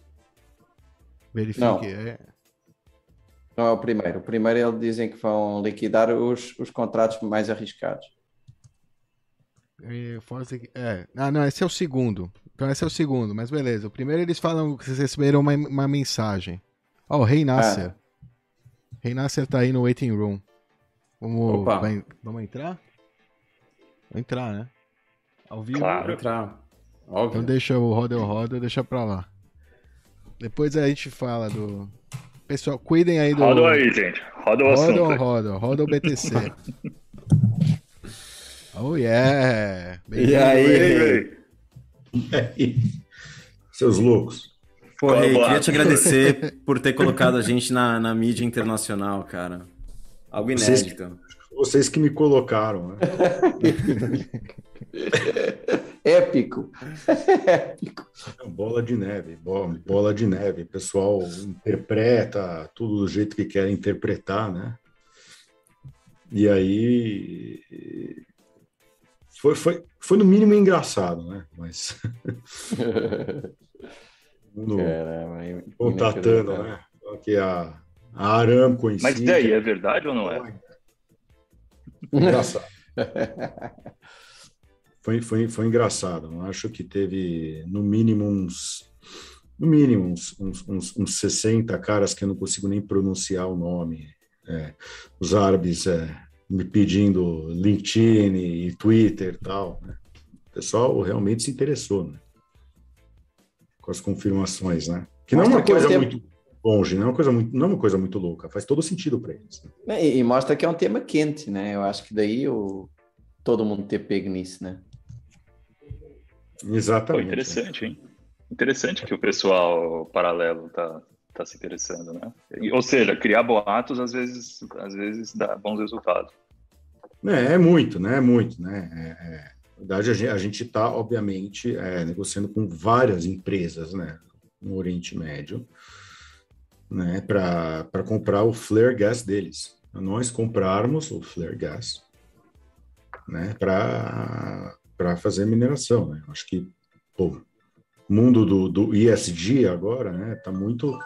Verifique. Não. É... Não é o primeiro. O primeiro eles dizem que vão liquidar os, os contratos mais arriscados. É. Ah, não, esse é o segundo. Então esse é o segundo, mas beleza. O primeiro eles falam que vocês receberam uma, uma mensagem. Ó, oh, o Rei Nasser. É. Rei Nasser tá aí no waiting room. Vamos, vai, vamos entrar? Vamos entrar, né? Ao vivo. Claro, entrar. Óbvio. Então deixa o Roda Roda, deixa pra lá. Depois a gente fala do, Pessoal, cuidem aí do. Roda aí, gente. Roda o assunto. Roda, roda, roda o BTC. oh, yeah! Bem e aí? E aí? Seus loucos. Pô, Rei, queria te agradecer por ter colocado a gente na, na mídia internacional, cara. Algo inédito. Vocês, vocês que me colocaram, né? Épico. Épico. Bola de neve, bola, bola de neve. O pessoal interpreta tudo do jeito que quer interpretar, né? E aí foi, foi, foi no mínimo engraçado, né? Mas no, Caramba, contatando, né? Que a, a Aramco em Mas si, daí é verdade ou não é? Engraçado. foi, foi, foi engraçado. Eu acho que teve no mínimo uns no mínimo uns, uns, uns, uns 60 caras que eu não consigo nem pronunciar o nome. É, os árabes é, me pedindo LinkedIn e Twitter e tal. Né? O pessoal realmente se interessou né? com as confirmações, né? Que não é uma coisa tempo... muito longe, não é uma coisa muito, não é uma coisa muito louca, faz todo sentido para eles. Né? E, e, mostra que é um tema quente, né? Eu acho que daí o, todo mundo ter pego nisso, né? Exatamente. Pô, interessante, hein? Interessante que o pessoal paralelo tá, tá se interessando, né? Ou seja, criar boatos às vezes, às vezes dá bons resultados. É, é muito, né? É muito, né? É, é, na verdade, a gente está, obviamente, é, negociando com várias empresas, né? No Oriente Médio, né? Para comprar o flare gas deles. Nós comprarmos o flare gas, né? Para para fazer mineração. Né? Acho que o mundo do, do ESG agora né, está muito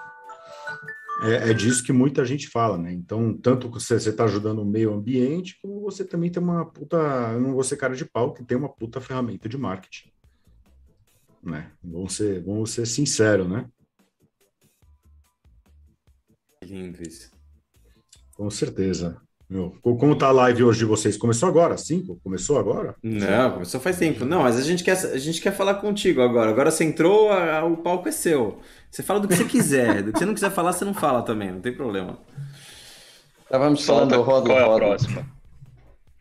é, é, disso que muita gente fala, né? Então, tanto você está ajudando o meio ambiente, como você também tem uma puta, eu não vou ser cara de pau, que tem uma puta ferramenta de marketing. Né? Vamos ser, vamos ser sinceros, né? Lindo isso. Com certeza. Meu, como tá a live hoje de vocês? Começou agora? Cinco? Começou agora? Não, começou faz tempo. Não, mas a gente quer, a gente quer falar contigo agora. Agora você entrou, a, a, o palco é seu. Você fala do que você quiser. do que você não quiser falar, você não fala também, não tem problema. Estávamos falando do Rodo. Qual é a próxima?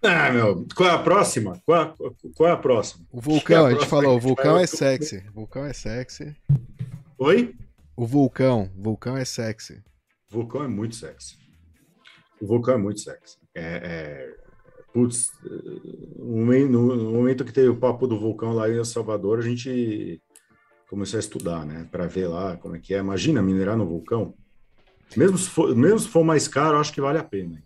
Ah, meu, qual é a próxima? Qual é, qual é a próxima? O vulcão, é a, a gente falou, o vulcão é sexy. O vulcão é sexy. Oi? O vulcão, vulcão é sexy. O vulcão é muito sexy. O vulcão é muito sexy. É, é, putz, no momento que teve o papo do vulcão lá em El Salvador, a gente começou a estudar, né? Para ver lá como é que é. Imagina minerar no vulcão. Mesmo se for, mesmo se for mais caro, acho que vale a pena.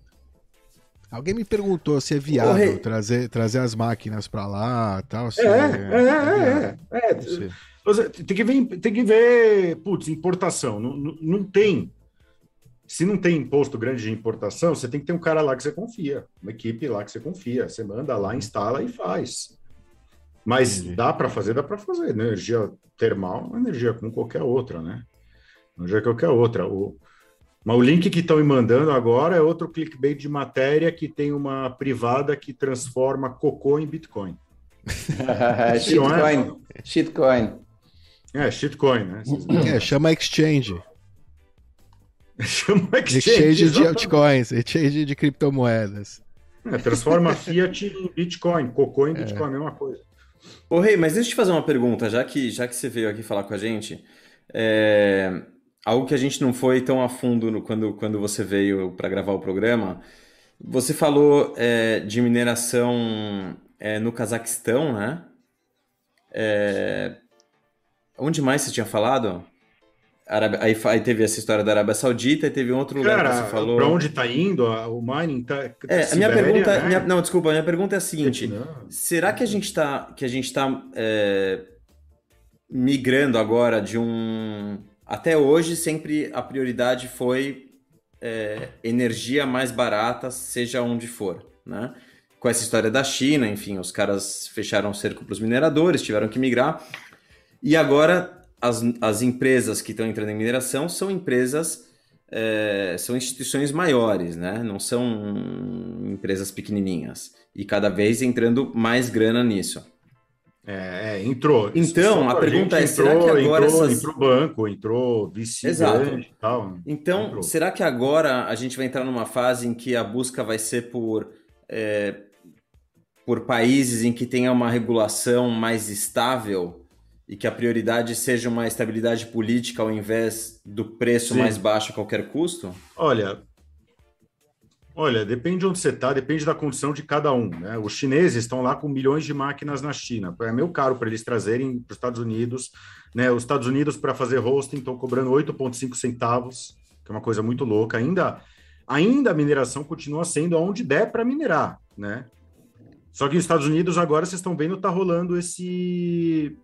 Alguém me perguntou se é viável trazer, trazer as máquinas para lá tal. É, é, é, é, é, é. Tem que ver, tem que ver, putz, importação. Não, não tem se não tem imposto grande de importação, você tem que ter um cara lá que você confia, uma equipe lá que você confia. Você manda lá, instala e faz. Mas Entendi. dá para fazer, dá para fazer. Energia termal é energia como qualquer outra, né? Energia qualquer outra. O, mas o link que estão me mandando agora é outro clickbait de matéria que tem uma privada que transforma cocô em Bitcoin. shitcoin. É? Shitcoin. É, shitcoin, né? É, chama exchange. Chama exchange. Exchange de altcoins, exchange de criptomoedas. É, transforma Fiat em Bitcoin, cocô em é. Bitcoin, é. mesma coisa. Ô, Rei, mas deixa eu te fazer uma pergunta, já que, já que você veio aqui falar com a gente. É... Algo que a gente não foi tão a fundo no, quando, quando você veio para gravar o programa. Você falou é, de mineração é, no Cazaquistão, né? É, onde mais você tinha falado? Arábia, aí, aí, teve essa história da Arábia Saudita e teve um outro lugar Cara, que você falou. Para onde está indo o mining? Tá, é, a minha pergunta, né? minha, não, desculpa, a minha pergunta é a seguinte: será que a gente está que a gente está é, migrando agora de um até hoje sempre a prioridade foi é, energia mais barata, seja onde for, né? Com essa história da China, enfim, os caras fecharam o cerco para os mineradores, tiveram que migrar. E agora as, as empresas que estão entrando em mineração são empresas, é, são instituições maiores, né? Não são empresas pequenininhas. E cada vez entrando mais grana nisso. É, é entrou. Então, a pergunta é, entrou, será que agora... Entrou, essas... entrou banco, entrou VC Exato. e tal. Então, entrou. será que agora a gente vai entrar numa fase em que a busca vai ser por... É, por países em que tenha uma regulação mais estável e que a prioridade seja uma estabilidade política ao invés do preço Sim. mais baixo a qualquer custo? Olha, olha, depende de onde você está, depende da condição de cada um. Né? Os chineses estão lá com milhões de máquinas na China. É meio caro para eles trazerem para os Estados Unidos. Né? Os Estados Unidos, para fazer hosting, estão cobrando 8,5 centavos, que é uma coisa muito louca. Ainda, ainda a mineração continua sendo onde der para minerar. Né? Só que nos Estados Unidos, agora vocês estão vendo, está rolando esse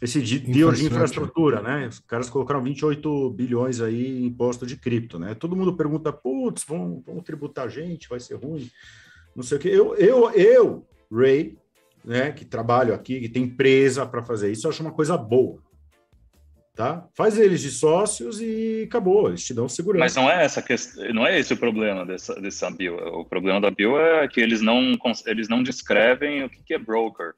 esse deal de infraestrutura, né? Os caras colocaram 28 bilhões aí em imposto de cripto, né? Todo mundo pergunta, putz, vão, vão tributar a gente, vai ser ruim, não sei o quê. Eu, eu, eu Ray, né, que trabalho aqui, que tem empresa para fazer isso, eu acho uma coisa boa. Tá? Faz eles de sócios e acabou, eles te dão segurança. Mas não é essa questão, não é esse o problema dessa, dessa bio. O problema da bio é que eles não, eles não descrevem o que é broker.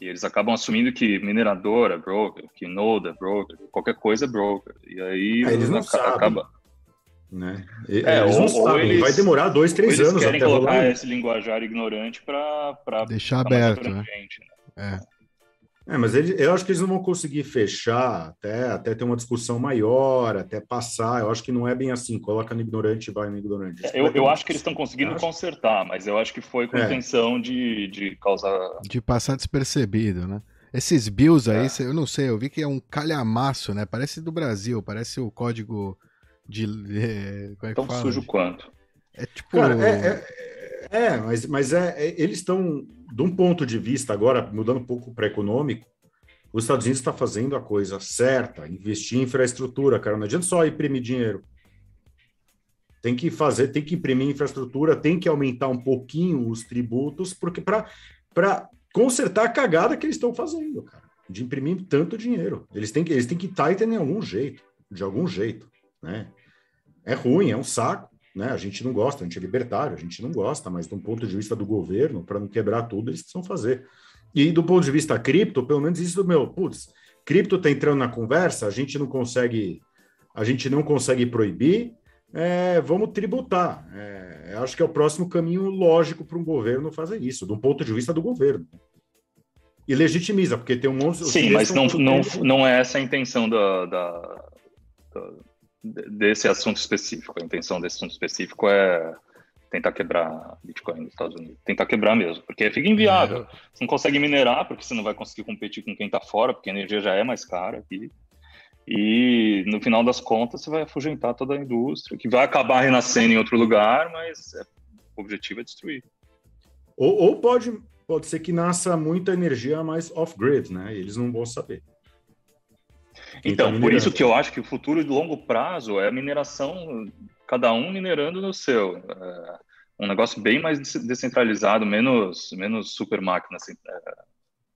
E eles acabam assumindo que minerador é broker, que node é broker, qualquer coisa é broker. E aí é, eles não acaba. Sabem. Né? É, eles ou, não sabem. Eles, vai demorar dois, três anos até colocar rolar. esse linguajar ignorante para deixar aberto. Né? Gente, né? É. É, mas ele, eu acho que eles não vão conseguir fechar até, até ter uma discussão maior, até passar. Eu acho que não é bem assim, coloca no ignorante e vai no ignorante. É, eu, eu acho que eles estão conseguindo consertar, mas eu acho que foi com é. intenção de, de causar. De passar despercebido, né? Esses bills aí, é. eu não sei, eu vi que é um calhamaço, né? Parece do Brasil, parece o código de. É, é Tão sujo quanto. É tipo. Cara, é, é, é mas, mas é, eles estão de um ponto de vista, agora mudando um pouco para econômico, os Estados Unidos está fazendo a coisa certa, investir em infraestrutura, cara. Não adianta só imprimir dinheiro. Tem que fazer, tem que imprimir infraestrutura, tem que aumentar um pouquinho os tributos, porque para consertar a cagada que eles estão fazendo, cara, de imprimir tanto dinheiro. Eles têm que, eles têm que tighten de algum jeito, de algum jeito, né? É ruim, é um saco, né? A gente não gosta, a gente é libertário, a gente não gosta, mas do ponto de vista do governo, para não quebrar tudo, eles precisam fazer. E do ponto de vista cripto, pelo menos isso, meu, putz, cripto está entrando na conversa, a gente não consegue, a gente não consegue proibir, é, vamos tributar. É, acho que é o próximo caminho lógico para um governo fazer isso, do ponto de vista do governo. E legitimiza, porque tem um monte Sim, mas não, não, não é essa a intenção da, da, da, desse assunto específico. A intenção desse assunto específico é tentar quebrar Bitcoin nos Estados Unidos. Tentar quebrar mesmo, porque fica inviável. É. Você não consegue minerar, porque você não vai conseguir competir com quem está fora, porque a energia já é mais cara aqui. E no final das contas, você vai afugentar toda a indústria, que vai acabar renascendo em outro lugar, mas é, o objetivo é destruir. Ou, ou, pode, pode ser que nasça muita energia mais off-grid, né? Eles não vão saber. Então, tá por isso que eu acho que o futuro de longo prazo é a mineração, cada um minerando no seu. É um negócio bem mais descentralizado, menos, menos super máquinas assim, é,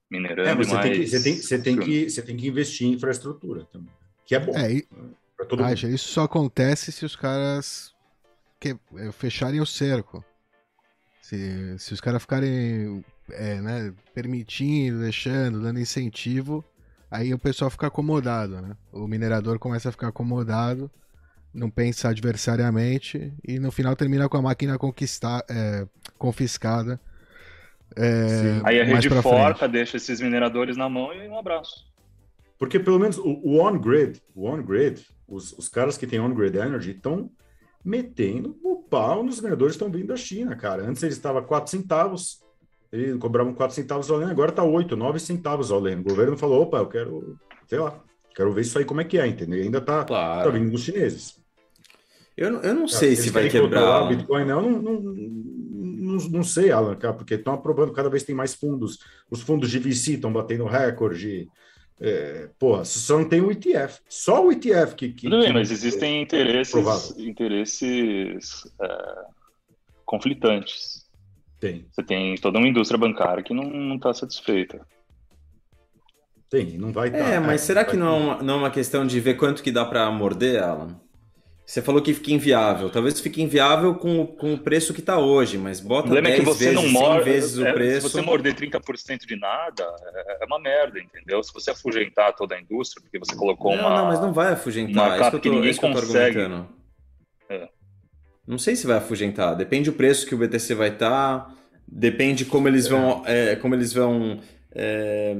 minerando. É, você, mais... tem que, você, tem, você, tem que, você tem que investir em infraestrutura também, que é bom. É, e... todo Acha, isso só acontece se os caras que, é, fecharem o cerco. Se, se os caras ficarem é, né, permitindo, deixando, dando incentivo, Aí o pessoal fica acomodado, né? O minerador começa a ficar acomodado, não pensa adversariamente e no final termina com a máquina conquistar, é, confiscada. É, Aí a rede forca, deixa esses mineradores na mão e um abraço. Porque pelo menos o, o on-grid, o on-grid, os, os caras que têm on-grid energy estão metendo o pau nos mineradores que estão vindo da China, cara. Antes ele estava 4 centavos, ele cobravam 4 centavos ao lene, agora está 8, 9 centavos ao lene. O governo falou, opa, eu quero, sei lá, quero ver isso aí como é que é, entendeu? E ainda está claro. tá vindo dos chineses. Eu, eu não sei se vai quebrar. Bitcoin, não, não, não, não, não sei, Alan, cara, porque estão aprovando, cada vez tem mais fundos. Os fundos de VC estão batendo recorde. É, porra, só não tem o ETF. Só o ETF que. que Tudo bem, mas existem interesses, interesses é, conflitantes. Tem. Você tem toda uma indústria bancária que não está satisfeita. Tem, não vai estar. Tá, é, mas é, será que não é, uma, não é uma questão de ver quanto que dá para morder, Alan? Você falou que fica inviável. Talvez fique inviável com, com o preço que está hoje, mas bota o 10 é que você vezes, não morde, vezes o é, preço. Se você morder 30% de nada, é, é uma merda, entendeu? Se você afugentar toda a indústria, porque você colocou não, uma... Não, mas não vai afugentar. Uma é que, que ninguém consegue. É. Não sei se vai afugentar. Depende do preço que o BTC vai estar. Tá, depende como eles vão, é, como eles vão é,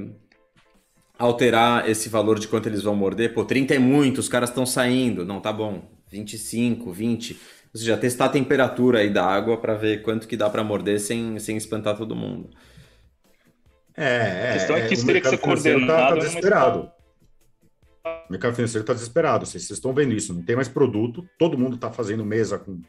alterar esse valor de quanto eles vão morder. Pô, 30 é muito, os caras estão saindo. Não, tá bom. 25, 20. Ou seja, testar a temperatura aí da água para ver quanto que dá para morder sem, sem espantar todo mundo. É, é. A questão é que isso teria que ser coordenado. Tá, tá desesperado. Mercado financeiro está desesperado. Vocês, estão vendo isso. Não tem mais produto. Todo mundo está fazendo mesa com,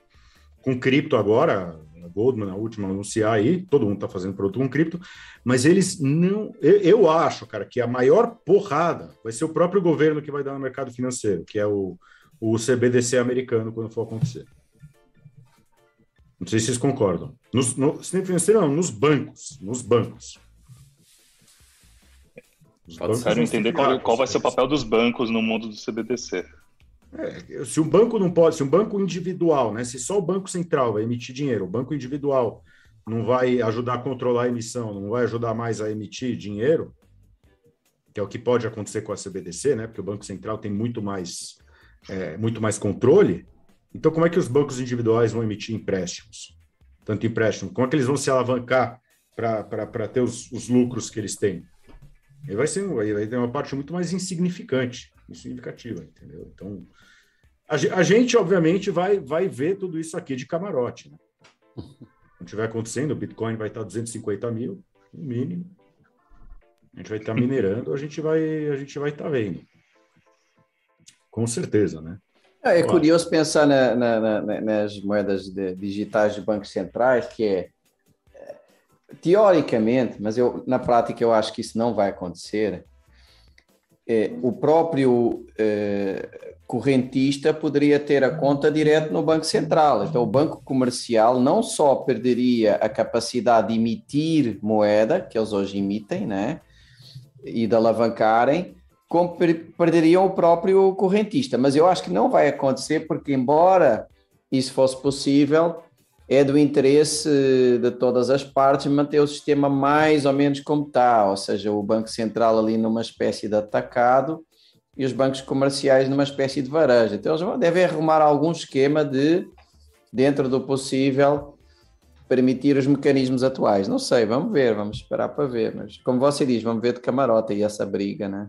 com cripto agora. A Goldman, a última, anunciar aí. Todo mundo está fazendo produto com cripto. Mas eles não. Eu, eu, acho, cara, que a maior porrada vai ser o próprio governo que vai dar no mercado financeiro, que é o, o CBDC americano, quando for acontecer. Não sei se vocês concordam. Nos, no sistema financeiro, não, nos bancos. Nos bancos. Pode ser entender qual, qual vai ser o papel dos bancos no mundo do CBDC. É, se um banco não pode, se um banco individual, né, se só o Banco Central vai emitir dinheiro, o banco individual não vai ajudar a controlar a emissão, não vai ajudar mais a emitir dinheiro, que é o que pode acontecer com a CBDC, né, porque o Banco Central tem muito mais, é, muito mais controle. Então, como é que os bancos individuais vão emitir empréstimos? Tanto empréstimo, como é que eles vão se alavancar para ter os, os lucros que eles têm? Ele vai ser aí vai ter uma parte muito mais insignificante, insignificativa, entendeu? Então, a, a, gente, obviamente, vai, vai ver tudo isso aqui de camarote. Né? Quando estiver acontecendo, o Bitcoin vai estar 250 mil, no mínimo. A gente vai estar minerando, a gente vai, a gente vai estar vendo. Com certeza, né? É, é curioso pensar na, na, na, nas moedas de, digitais de bancos centrais, que é teoricamente, mas eu na prática eu acho que isso não vai acontecer. É, o próprio é, correntista poderia ter a conta direto no Banco Central. Então, o Banco Comercial não só perderia a capacidade de emitir moeda, que eles hoje emitem, né? E de alavancarem, como perderiam o próprio correntista. Mas eu acho que não vai acontecer, porque, embora isso fosse possível, é do interesse de todas as partes manter o sistema mais ou menos como está, ou seja, o Banco Central ali numa espécie de atacado e os bancos comerciais numa espécie de varejo. Então, eles devem arrumar algum esquema de, dentro do possível, permitir os mecanismos atuais. Não sei, vamos ver, vamos esperar para ver. Mas, como você diz, vamos ver de camarota e essa briga, né?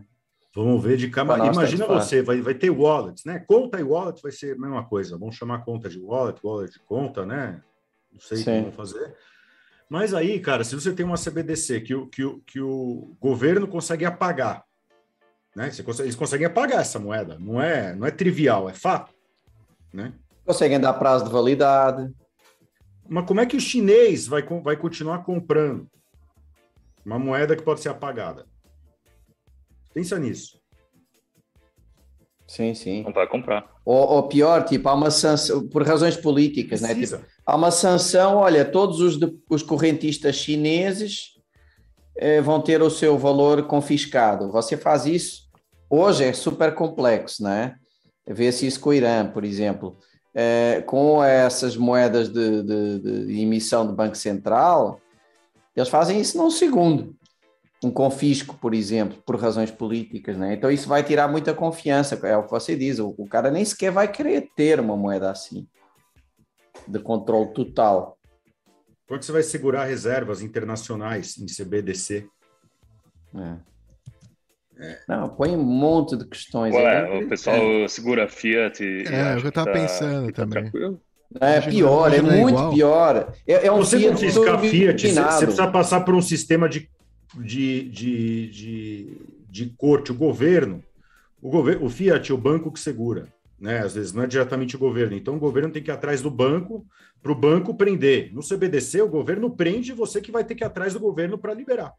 Vamos ver de camarota. Imagina você, vai, vai ter wallets, né? Conta e wallet vai ser a mesma coisa. Vamos chamar conta de wallet, wallet de conta, né? Não sei Sim. como fazer. Mas aí, cara, se você tem uma CBDC que o, que o, que o governo consegue apagar, né? Eles conseguem apagar essa moeda. Não é, não é trivial, é fato. Né? Conseguem dar prazo de validade. Mas como é que o chinês vai, vai continuar comprando uma moeda que pode ser apagada? Pensa nisso. Sim, sim. Não vai comprar. Ou, ou, pior, tipo, há uma sanção, por razões políticas, né? Tipo, há uma sanção, olha, todos os, os correntistas chineses eh, vão ter o seu valor confiscado. Você faz isso, Hoje é super complexo, né? Vê-se isso com o Irã, por exemplo. É, com essas moedas de, de, de, emissão do Banco Central, eles fazem isso num segundo. Um confisco, por exemplo, por razões políticas, né? Então isso vai tirar muita confiança, é o que você diz. O, o cara nem sequer vai querer ter uma moeda assim, de controle total. Como é que você vai segurar reservas internacionais em CBDC? É. É. Não, põe um monte de questões. Ué, o pessoal é. segura Fiat. E é, eu estava tá, pensando tá também. É pior, é, é muito igual. pior. É, é um você não fiscar Fiat, você, você, precisa passar por um sistema de, de, de, de, de corte. O governo, o governo, o Fiat o banco que segura, né? Às vezes não é diretamente o governo. Então o governo tem que ir atrás do banco para o banco prender. No CBDC, o governo prende você que vai ter que ir atrás do governo para liberar.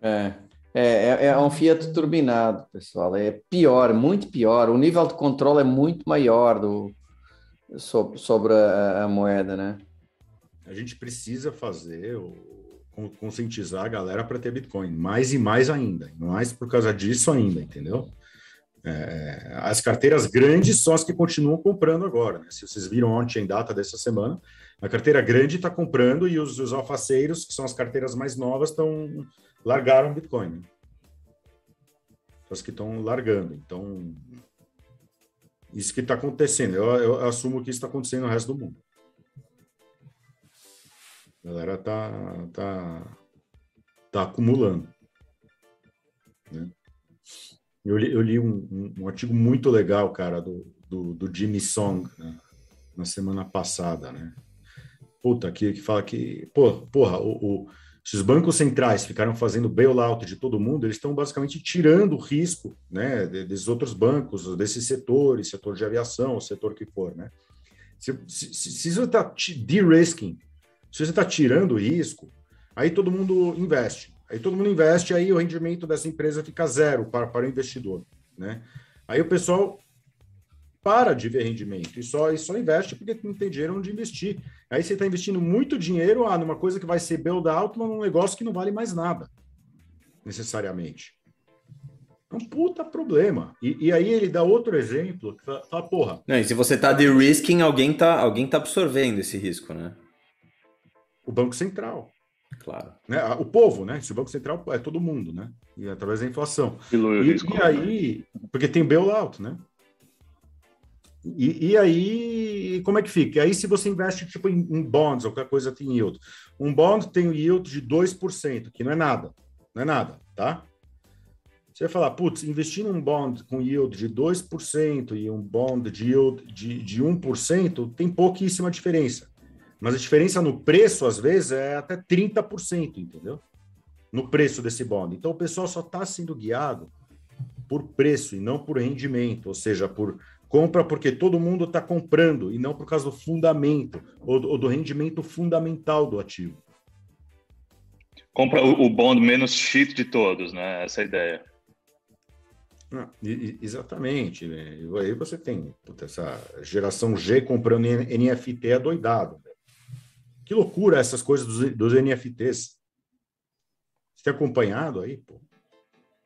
É. É, é, é, um Fiat turbinado, pessoal. É pior, muito pior. O nível de controle é muito maior do, sobre, sobre a, a moeda, né? A gente precisa fazer, conscientizar a galera para ter Bitcoin, mais e mais ainda, mais por causa disso ainda, entendeu? É, as carteiras grandes são as que continuam comprando agora. Né? Se vocês viram ontem em data dessa semana, a carteira grande está comprando e os, os alfaceiros, que são as carteiras mais novas, estão largaram Bitcoin. Né? As que estão largando. Então, isso que está acontecendo. Eu, eu, assumo que isso está acontecendo no resto do mundo. A galera tá, tá, tá acumulando. Né? Eu li, eu li um, um, um, artigo muito legal, cara, do, do, do Jimmy Song, né? na semana passada, né? Puta, que, que fala que, pô, porra, o, o se os bancos centrais ficaram fazendo bailout de todo mundo, eles estão basicamente tirando o risco né, desses outros bancos, desses setores, setor de aviação, setor que for. Né? Se, se, se você está de-risking, se você está tirando risco, aí todo mundo investe. Aí todo mundo investe, aí o rendimento dessa empresa fica zero para, para o investidor. Né? Aí o pessoal para de ver rendimento e só, e só investe porque não tem dinheiro onde investir. Aí você está investindo muito dinheiro ah, numa coisa que vai ser build out, mas num negócio que não vale mais nada, necessariamente. É um puta problema. E, e aí ele dá outro exemplo que fala, porra. Não, e se você está de risking, alguém tá, alguém tá absorvendo esse risco, né? O Banco Central. Claro. Né? O povo, né? Se o Banco Central é todo mundo, né? E através da inflação. E, e, aí, porque tem bailout, né? E, e, aí, como é que fica? E aí, se você investe tipo em, em bonds, ou qualquer coisa tem yield. Um bond tem um yield de 2%, que não é nada. Não é nada, tá? Você vai falar, putz, investir num bond com yield de 2% e um bond de yield de, de 1% tem pouquíssima diferença. Mas a diferença no preço, às vezes, é até 30%, entendeu? No preço desse bond. Então, o pessoal só está sendo guiado por preço e não por rendimento, ou seja, por Compra porque todo mundo está comprando e não por causa do fundamento ou do, ou do rendimento fundamental do ativo. Compra o, o bond menos cheat de todos, né? Essa é a ideia. Não, exatamente. Né? Aí você tem puta, essa geração G comprando NFT adoidado. Né? Que loucura essas coisas dos, dos NFTs. Você tem acompanhado aí, pô?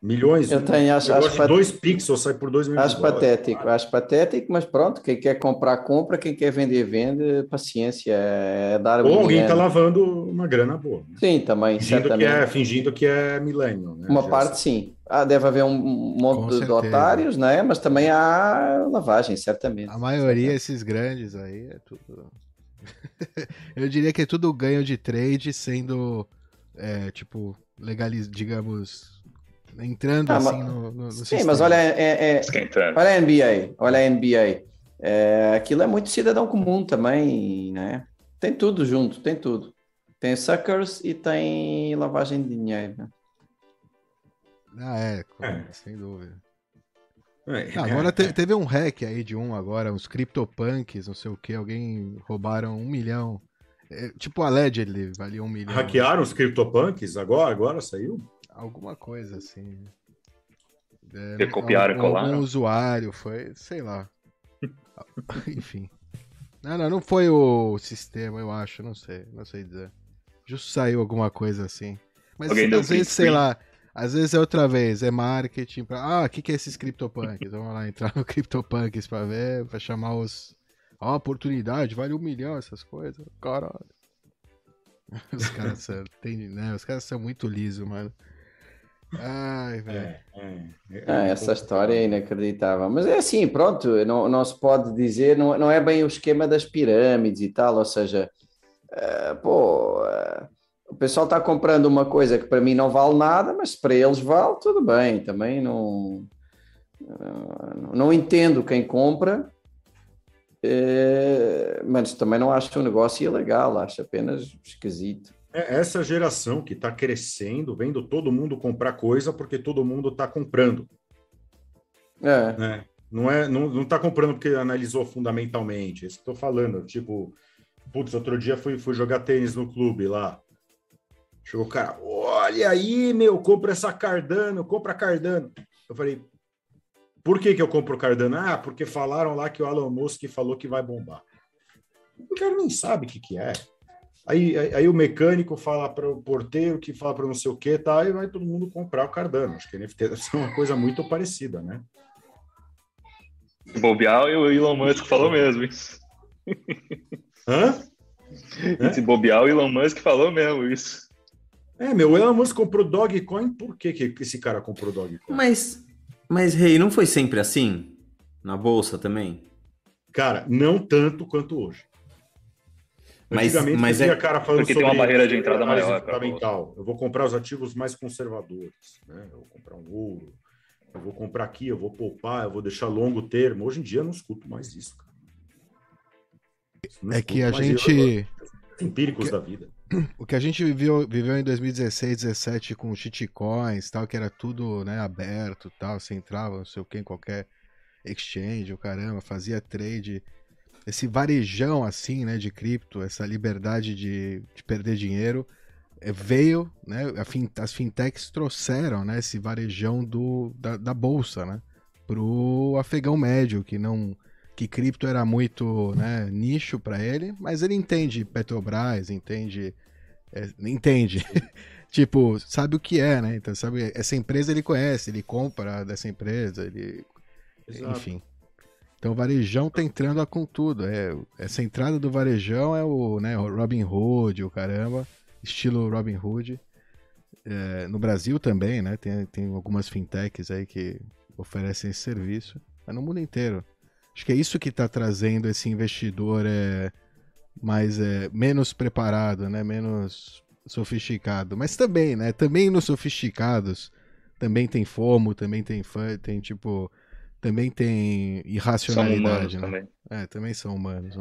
Milhões. Eu tenho, acho, acho pat... dois pixels sai por dois milhões. Acho patético, dólares. acho patético, mas pronto, quem quer comprar, compra, quem quer vender, vende, paciência, é dar Ou alguém está lavando uma grana boa. Né? Sim, também, fingindo. Que é, fingindo que é milênio. Né? Uma parte, sim. Ah, deve haver um monte de, de otários, né? mas também há lavagem, certamente. A maioria, esses grandes aí, é tudo... Eu diria que é tudo ganho de trade sendo, é, tipo, legaliz... digamos entrando ah, assim mas, no, no, no Sim, sistema. mas olha, é, é, olha a NBA, olha a NBA. É, aquilo é muito cidadão comum também, né? Tem tudo junto, tem tudo. Tem suckers e tem lavagem de dinheiro. Né? Ah, é, é. sem dúvida. É, agora te, teve um hack aí de um agora, uns CryptoPunks, não sei o que, alguém roubaram um milhão. É, tipo a Allegedly, valia um milhão. Hackearam os CryptoPunks agora? Agora saiu? alguma coisa assim. É, copiaram e colaram? Um usuário, foi, sei lá. Enfim. Não, não, não foi o sistema, eu acho, não sei, não sei dizer. Justo saiu alguma coisa assim. Mas às vezes, sei lá, às vezes é outra vez, é marketing pra... Ah, o que, que é esses CryptoPunks? Vamos lá entrar no CryptoPunks pra ver, pra chamar os... Ó, oh, oportunidade, vale um milhão essas coisas. Caralho. Os caras são, tem, né? Os caras são muito lisos, mano. Ai, velho. É, é, é, ah, essa história é inacreditável. Mas é assim, pronto, não, não se pode dizer, não, não é bem o esquema das pirâmides e tal, ou seja, uh, pô, uh, o pessoal está comprando uma coisa que para mim não vale nada, mas para eles vale, tudo bem, também não. Uh, não entendo quem compra, mas também não acho um negócio ilegal, acho apenas esquisito. É essa geração que está crescendo, vendo todo mundo comprar coisa porque todo mundo está comprando. É. Né? Não é, não, não tá comprando porque analisou fundamentalmente. É isso que estou falando. Tipo, putz, outro dia fui, fui jogar tênis no clube lá. Chegou o cara, olha aí, meu, compra essa Cardano, compra Cardano. Eu falei, por que, que eu compro Cardano? Ah, porque falaram lá que o Elon Musk falou que vai bombar. O cara nem sabe o que, que é. Aí, aí, aí, o mecânico fala para o porteiro que fala para não sei o que, tá? E vai todo mundo comprar o Cardano. Acho que NFT deve ser uma coisa muito parecida, né? Bobear e o Elon Musk falou mesmo isso. Hã? Esse bobear, o Elon Musk falou mesmo isso. É, meu, o Elon Musk comprou Dogecoin, por que, que esse cara comprou Dogecoin? Mas, mas, Rei, hey, não foi sempre assim? Na Bolsa também? Cara, não tanto quanto hoje. Mas, mas é cara falando porque tem uma barreira de entrada maior. Fundamental. Eu vou comprar os ativos mais conservadores. Né? Eu vou comprar um ouro, eu vou comprar aqui, eu vou poupar, eu vou deixar longo termo. Hoje em dia eu não escuto mais isso. é que a gente. Empíricos que... da vida. O que a gente viveu, viveu em 2016, 2017 com shitcoins, tal, que era tudo né, aberto, tal, você entrava, não sei o que, em qualquer exchange, o caramba, fazia trade. Esse varejão assim, né, de cripto, essa liberdade de, de perder dinheiro, é, veio, né, as fintechs trouxeram, né, esse varejão do, da, da bolsa, né, pro afegão médio, que não que cripto era muito né, nicho para ele, mas ele entende Petrobras, entende, é, entende, tipo, sabe o que é, né? Então, sabe, essa empresa ele conhece, ele compra dessa empresa, ele, Exato. enfim. Então o varejão tá entrando com tudo. É, essa entrada do varejão é o, né, Robin Hood, o caramba, estilo Robin Hood. É, no Brasil também, né? Tem, tem algumas fintechs aí que oferecem esse serviço, mas no mundo inteiro. Acho que é isso que está trazendo esse investidor é, mais é, menos preparado, né? Menos sofisticado. Mas também, né? Também nos sofisticados também tem FOMO, também tem fã, tem tipo também tem irracionalidade, né? Também. É, também são humanos.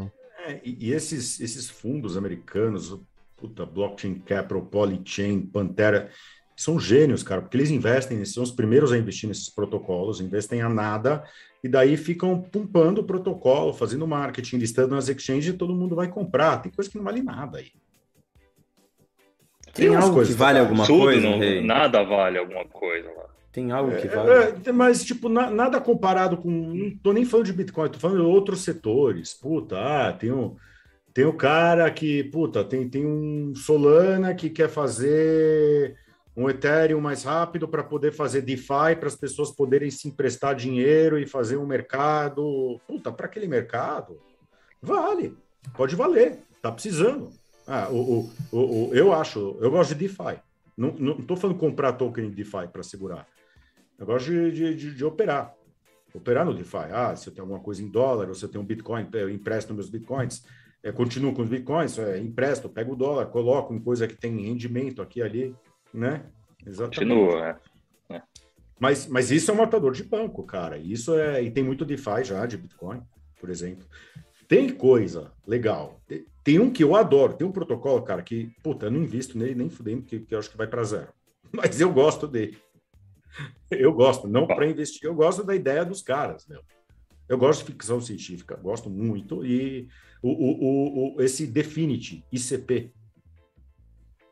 É, e, e, esses, esses fundos americanos, puta, Blockchain Capital, Polychain, Pantera, são gênios, cara, porque eles investem, são os primeiros a investir nesses protocolos, investem a nada, e daí ficam pumpando o protocolo, fazendo marketing, listando nas exchanges e todo mundo vai comprar. Tem coisa que não vale nada aí. Tem, tem algo que vale alguma Tudo coisa? Não, nada vale alguma coisa lá. Tem algo que vale. É, mas, tipo, na, nada comparado com. Não tô nem falando de Bitcoin, tô falando de outros setores. Puta, ah, tem um, tem um cara que, puta, tem, tem um Solana que quer fazer um Ethereum mais rápido para poder fazer DeFi, para as pessoas poderem se emprestar dinheiro e fazer um mercado. Puta, para aquele mercado, vale, pode valer, tá precisando. Ah, o, o, o, eu acho, eu gosto de DeFi. Não, tô falando comprar token de DeFi para segurar. Eu gosto de, de, de, de, operar. Operar no DeFi. Ah, se eu tenho alguma coisa em dólar, ou se eu tenho um Bitcoin, eu empresto meus Bitcoins, é, continuo com os Bitcoins, é, empresto, pego o dólar, coloco em coisa que tem rendimento aqui ali, né? Exatamente. Continua, é. é. Mas, mas isso é um matador de banco, cara. Isso é. E tem muito DeFi já de Bitcoin, por exemplo. Tem coisa legal. Tem um que eu adoro. Tem um protocolo, cara, que, puta, eu não invisto nele nem fudendo, porque, porque eu acho que vai para zero. Mas eu gosto dele. Eu gosto, não para investir, eu gosto da ideia dos caras, meu. Eu gosto de ficção científica, gosto muito. E o, o, o, esse Definity, ICP,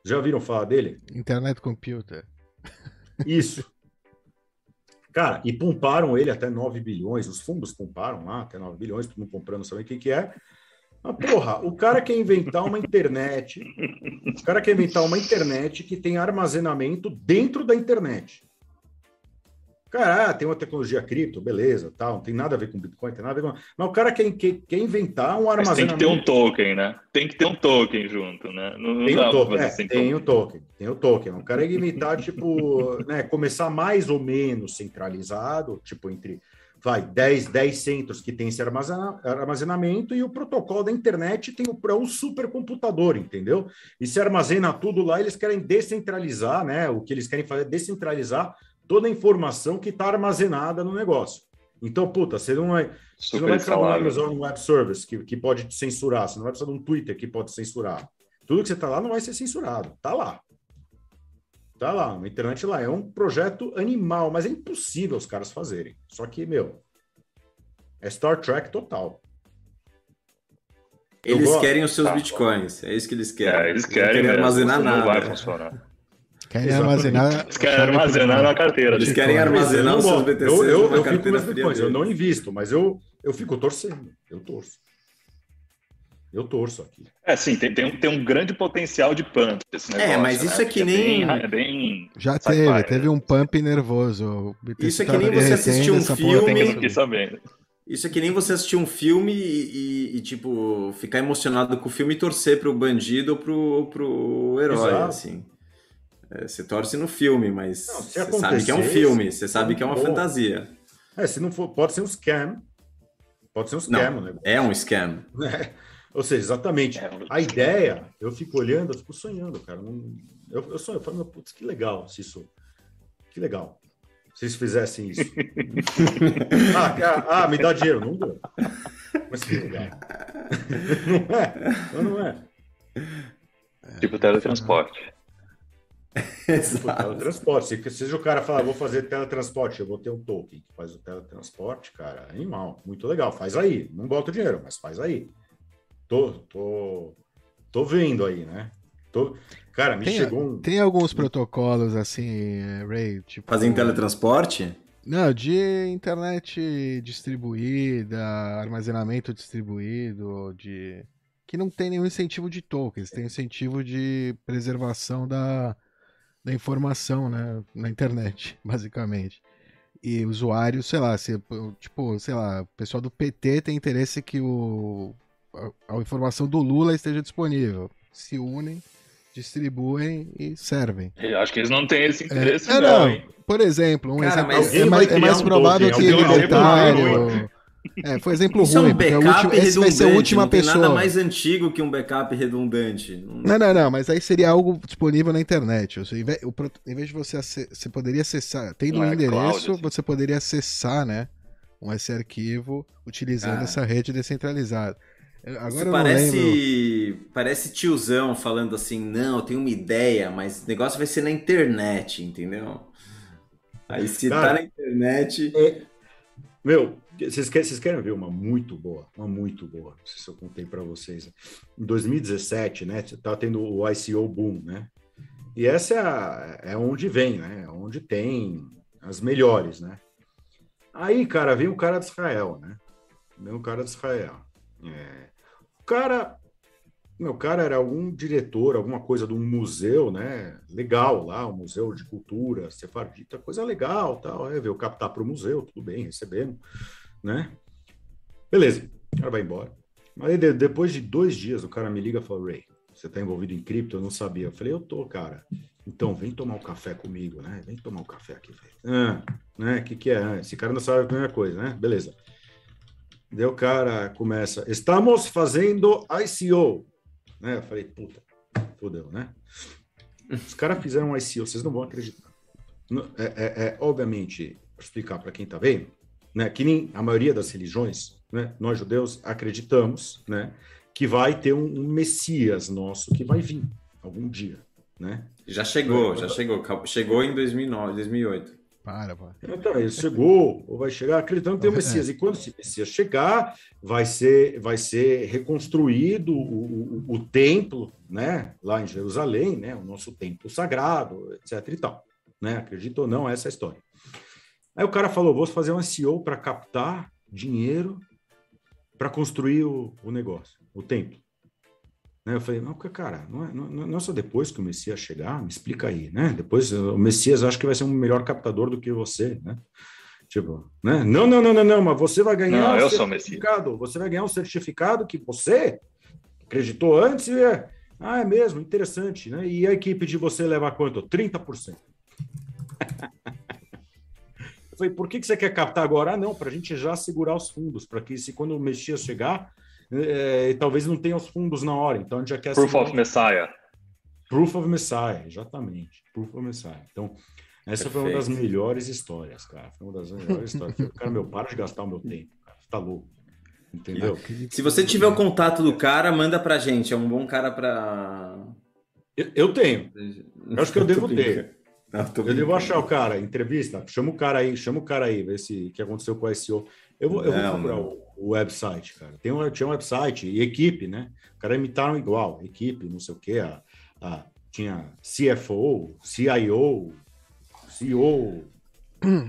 já ouviram falar dele? Internet Computer. Isso. Cara, e pumparam ele até 9 bilhões, os fundos pumparam lá até 9 bilhões, todo mundo comprando, sabe o que, que é. Mas, porra, o cara quer inventar uma internet, o cara quer inventar uma internet que tem armazenamento dentro da internet. Cara, ah, tem uma tecnologia cripto, beleza, tal, não tem nada a ver com Bitcoin, tem nada a ver com. Mas o cara quer, quer, quer inventar um armazenamento. Mas tem que ter um token, né? Tem que ter um token junto, né? Não, tem, o token, é, tem o token, tem o token. O cara quer inventar, tipo, né, começar mais ou menos centralizado, tipo, entre vai 10, 10 centros que tem esse armazenamento e o protocolo da internet tem o, é um supercomputador, entendeu? E se armazena tudo lá, eles querem descentralizar, né? O que eles querem fazer é descentralizar toda a informação que está armazenada no negócio. Então, puta, você não vai, você não vai trabalhar usando um web service que, que pode te censurar, você não vai precisar de um Twitter que pode censurar. Tudo que você está lá não vai ser censurado, tá lá. Tá lá, uma internet lá. É um projeto animal, mas é impossível os caras fazerem. Só que, meu, é Star Trek total. Eles querem os seus tá, bitcoins, é isso que eles querem. É, eles querem, querem armazenar nada. Não vai funcionar. Querem armazenar. Eles querem armazenar na carteira. Eles querem armazenar os seus BTC. Eu, eu, eu fico meus bitcoins, eu não invisto, mas eu, eu fico torcendo. Eu torço. Eu torço aqui. É, sim, tem, tem, um, tem um grande potencial de pump esse negócio. É, mas isso né? é que nem. É bem, é bem Já teve, né? teve um pump nervoso. Isso é que nem você assistir um filme. Que sabendo. Isso é que nem você assistir um filme e, e, e, tipo, ficar emocionado com o filme e torcer pro bandido ou pro, pro herói, Exato. assim. É, você torce no filme, mas não, você sabe que é um filme, você sabe que é uma fantasia. É, se não for, pode ser um scam. Pode ser um scam, né? É um scam. É. Ou seja, exatamente. É. A ideia, eu fico olhando, eu fico sonhando, cara. Eu, eu sonho, eu falo, putz, que legal se isso. Que legal. Se eles fizessem isso. ah, ah, ah, me dá dinheiro. Não deu. Mas que legal. não é? Não é. Tipo teletransporte. Exato. Teletransporte. Se, seja o cara falar, vou fazer teletransporte, eu vou ter um token que faz o teletransporte, cara, animal, muito legal. Faz aí. Não bota o dinheiro, mas faz aí. Tô, tô, tô vendo aí, né? Tô... Cara, me tem, chegou um... Tem alguns protocolos assim, Ray, tipo... Fazem teletransporte? Não, de internet distribuída, armazenamento distribuído, de que não tem nenhum incentivo de tokens, tem incentivo de preservação da, da informação né, na internet, basicamente. E usuários, sei lá, se, tipo, sei lá, o pessoal do PT tem interesse que o, a, a informação do Lula esteja disponível. Se unem, distribuem e servem. Eu acho que eles não têm esse é, interesse, é, não. não. Por exemplo, um Cara, exemplo, é mais, é mais provável que libertário, é, foi exemplo Isso ruim, é um porque último, esse vai ser a última não pessoa. Tem nada mais antigo que um backup redundante. Não, não, não, mas aí seria algo disponível na internet. Seja, em vez de você você poderia acessar, tendo um é endereço, cloud, você poderia acessar, né, um esse arquivo utilizando ah. essa rede descentralizada. Agora parece, parece tiozão falando assim, não, eu tenho uma ideia, mas o negócio vai ser na internet, entendeu? Aí se tá Cara, tá na internet. É, meu, vocês querem, vocês querem ver uma muito boa? Uma muito boa. Não sei se eu contei para vocês. Em 2017, né? Tá tendo o ICO boom, né? E essa é, a, é onde vem, né? É onde tem as melhores, né? Aí, cara, vem o cara de Israel, né? Vem o cara de Israel. É. O cara, meu cara era algum diretor, alguma coisa de um museu, né? Legal lá, um museu de cultura sefardita, coisa legal, tal. É, veio captar para o museu, tudo bem, recebemos, né? Beleza, o cara vai embora. Aí depois de dois dias, o cara me liga e fala, Ray, você está envolvido em cripto? Eu não sabia. Eu falei, eu tô, cara. Então, vem tomar um café comigo, né? Vem tomar um café aqui, velho. Ah, né? O que, que é? Ah, esse cara não sabe a primeira coisa, né? Beleza. Daí o cara começa, estamos fazendo ICO. Né? Eu falei, puta, fodeu, né? Os caras fizeram um ICO, vocês não vão acreditar. É, é, é obviamente, explicar para quem está vendo, né, que nem a maioria das religiões, né, nós judeus acreditamos né, que vai ter um, um Messias nosso que vai vir algum dia. Né? Já chegou, já chegou. Chegou em 2009, 2008. Para, pô. Então, ele chegou, ou vai chegar, acreditando que tem o Messias. E quando esse Messias chegar, vai ser, vai ser reconstruído o, o, o, templo, né? Lá em Jerusalém, né? O nosso templo sagrado, etc e tal. Né? Acredita ou não, essa é a história. Aí o cara falou: vou fazer um SEO para captar dinheiro para construir o, o negócio, o templo. Né? Eu falei, não, cara, não é, não é só depois que o Messias chegar, me explica aí, né? Depois o Messias acho que vai ser um melhor captador do que você, né? Tipo, né? Não, não, não, não, não, mas você vai ganhar não, um eu certificado. Sou você vai ganhar um certificado que você acreditou antes e é. Ah, é mesmo, interessante, né? E a equipe de você leva quanto? 30%. Eu falei, por que, que você quer captar agora? Ah, não, para a gente já segurar os fundos, para que se quando o Messias chegar, é, talvez não tenha os fundos na hora. Então a gente já quer. Proof of Messiah. Proof of Messiah, exatamente. Proof of Messiah. Então, essa Perfeito. foi uma das melhores histórias, cara. Foi uma das melhores histórias. cara, meu, para de gastar o meu tempo, cara. Você tá louco. Entendeu? Se você tiver o contato do cara, manda pra gente. É um bom cara pra. Eu, eu tenho. Eu acho que eu devo ter. Não, eu devo achar o cara, entrevista. Chama o cara aí, chama o cara aí, ver se o que aconteceu com o SEO. Eu vou, eu vou procurar o, o, website, cara. Tem um, tinha um website e equipe, né? O cara imitaram igual, equipe, não sei o quê. A, a, tinha CFO, CIO, CEO.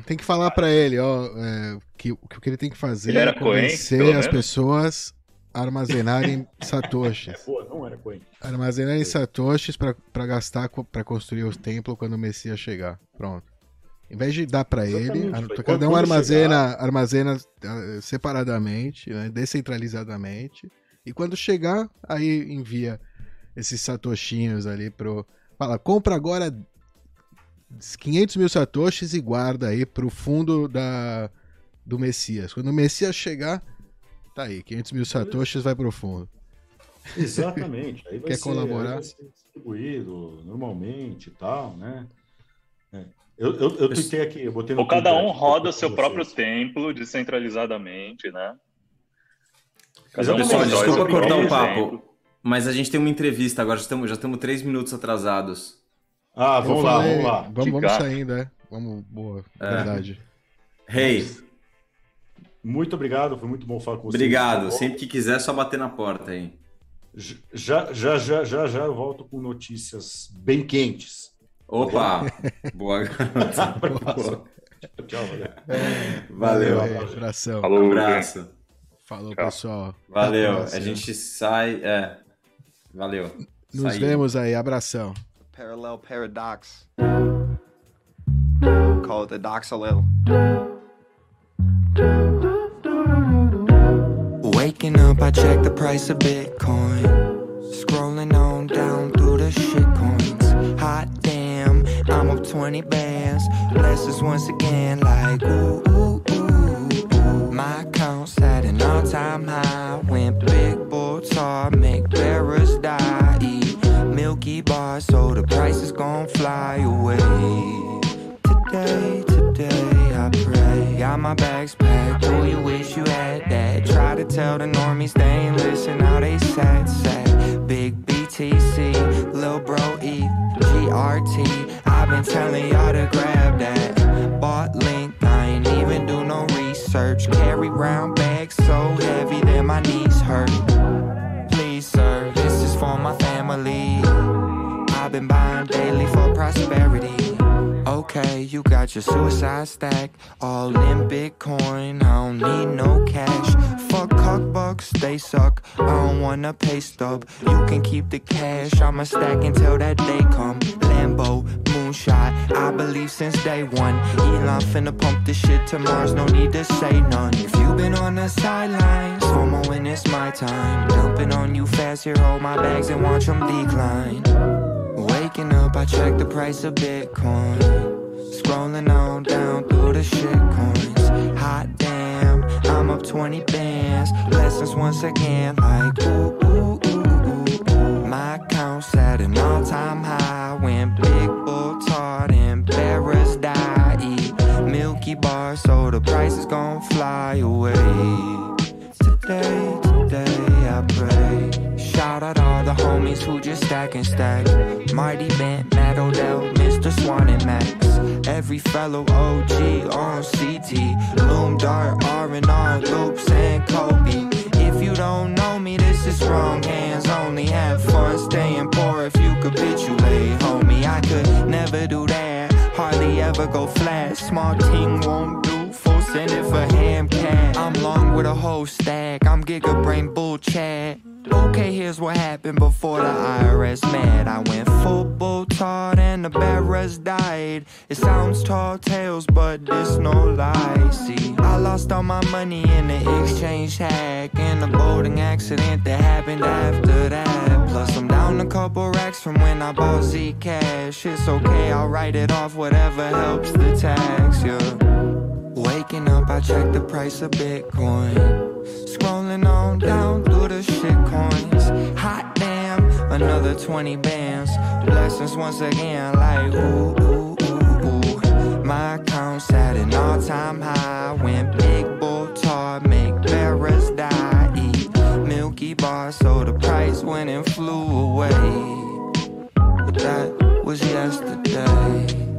Tem que falar para ele, ó, é, que, que o que ele tem que fazer ele é convencer Coen, as pessoas a armazenarem satoshis. Pô, não era Coen. Armazenarem satoshis para gastar para construir o templo quando o Messias chegar. Pronto. Em vez de dar para ele, cada um armazena, chegar... armazena ah, separadamente, né, descentralizadamente. E quando chegar, aí envia esses satoshinhos ali pro. Fala, compra agora 500 mil satoshis e guarda aí pro fundo da, do Messias. Quando o Messias chegar, tá aí, 500 mil satoshis vai pro fundo. Exatamente. Aí vai Quer ser, colaborar? Aí vai ser distribuído normalmente e tal, né? É. Eu, eu, eu tuitei aqui, eu botei no Ou cada um roda o seu próprio templo descentralizadamente, né? Cada um Pessoal, desculpa cortar o papo, exemplo. mas a gente tem uma entrevista agora, já estamos, já estamos três minutos atrasados. Ah, vamos lá, vamos lá. Vamos, vamos saindo, é. Vamos, boa, é. verdade. Rei. Hey. Muito obrigado, foi muito bom falar com você. Obrigado, sempre que quiser, é só bater na porta aí. Já, já, já, já, já eu volto com notícias bem quentes. Opa! Boa, garoto. Tchau, valeu. Valeu. valeu abração. Falou, um abraço. Falou, Tchau. pessoal. Valeu. A gente sai. É. Valeu. Nos Saiu. vemos aí. Abração. Parallel paradox. Call it the doxalil. Waking up, I check the price of Bitcoin. Scrolling on down through the shitcoins. Hot damn, I'm up 20 bands. Blessings once again, like ooh, ooh, ooh, ooh. My account's at an all time high. Went big, bull tar, make bearers die. Eat milky bar, so the price is gonna fly away. Today, today, I pray. Got my bags packed. Do you wish you had that? Try to tell the normies they ain't listen. Now they sad, sad. Big BTC, Lil Bro E, GRT. I've been telling y'all to grab that. Bought link, I ain't even do no research. Carry round bags so heavy that my knees hurt. Please, sir, this is for my family. I've been buying daily for prosperity. Okay. You got your suicide stack, all in Bitcoin. I don't need no cash. Fuck cuck bucks, they suck. I don't wanna pay stub. You can keep the cash. I'ma stack until that day come. Lambo, moonshot. I believe since day one. Elon finna pump this shit to Mars. No need to say none. If you been on the sidelines, FOMO when it's my time. Dumping on you fast. Here, hold my bags and watch them decline. I check the price of Bitcoin. Scrolling on down through the shit coins. Hot damn, I'm up 20 bands. Blessings once again, like ooh, ooh, ooh, ooh. My account's at an all time high. When Big Bull taught and bearers die. Eat Milky Bar, so the price is gonna fly away. Today, today, I pray. Shout out all the homies who just stack and stack. Marty Bent, Matt Odell, Mr. Swan and Max. Every fellow OG on CT. Loom Dart, R&R, Loops, and Kobe. If you don't know me, this is wrong hands only. Have fun staying poor if you capitulate, homie. I could never do that. Hardly ever go flat. Small team won't do. Send it for ham. I'm long with a whole stack. I'm giga brain bull chat. Okay, here's what happened before the IRS mad. I went full bull tart and the bearers died. It sounds tall tales, but this no lie. See, I lost all my money in the exchange hack and a boating accident that happened after that. Plus, I'm down a couple racks from when I bought Z Cash. It's okay, I'll write it off, whatever helps the tax, yeah. Waking up, I check the price of Bitcoin. Scrolling on down through the shit coins. Hot damn, another 20 bands. Blessings once again, like ooh, ooh, ooh, ooh. My account's at an all time high. When Big Bull tar make bearers die. Eat Milky bars, so the price went and flew away. But that was yesterday.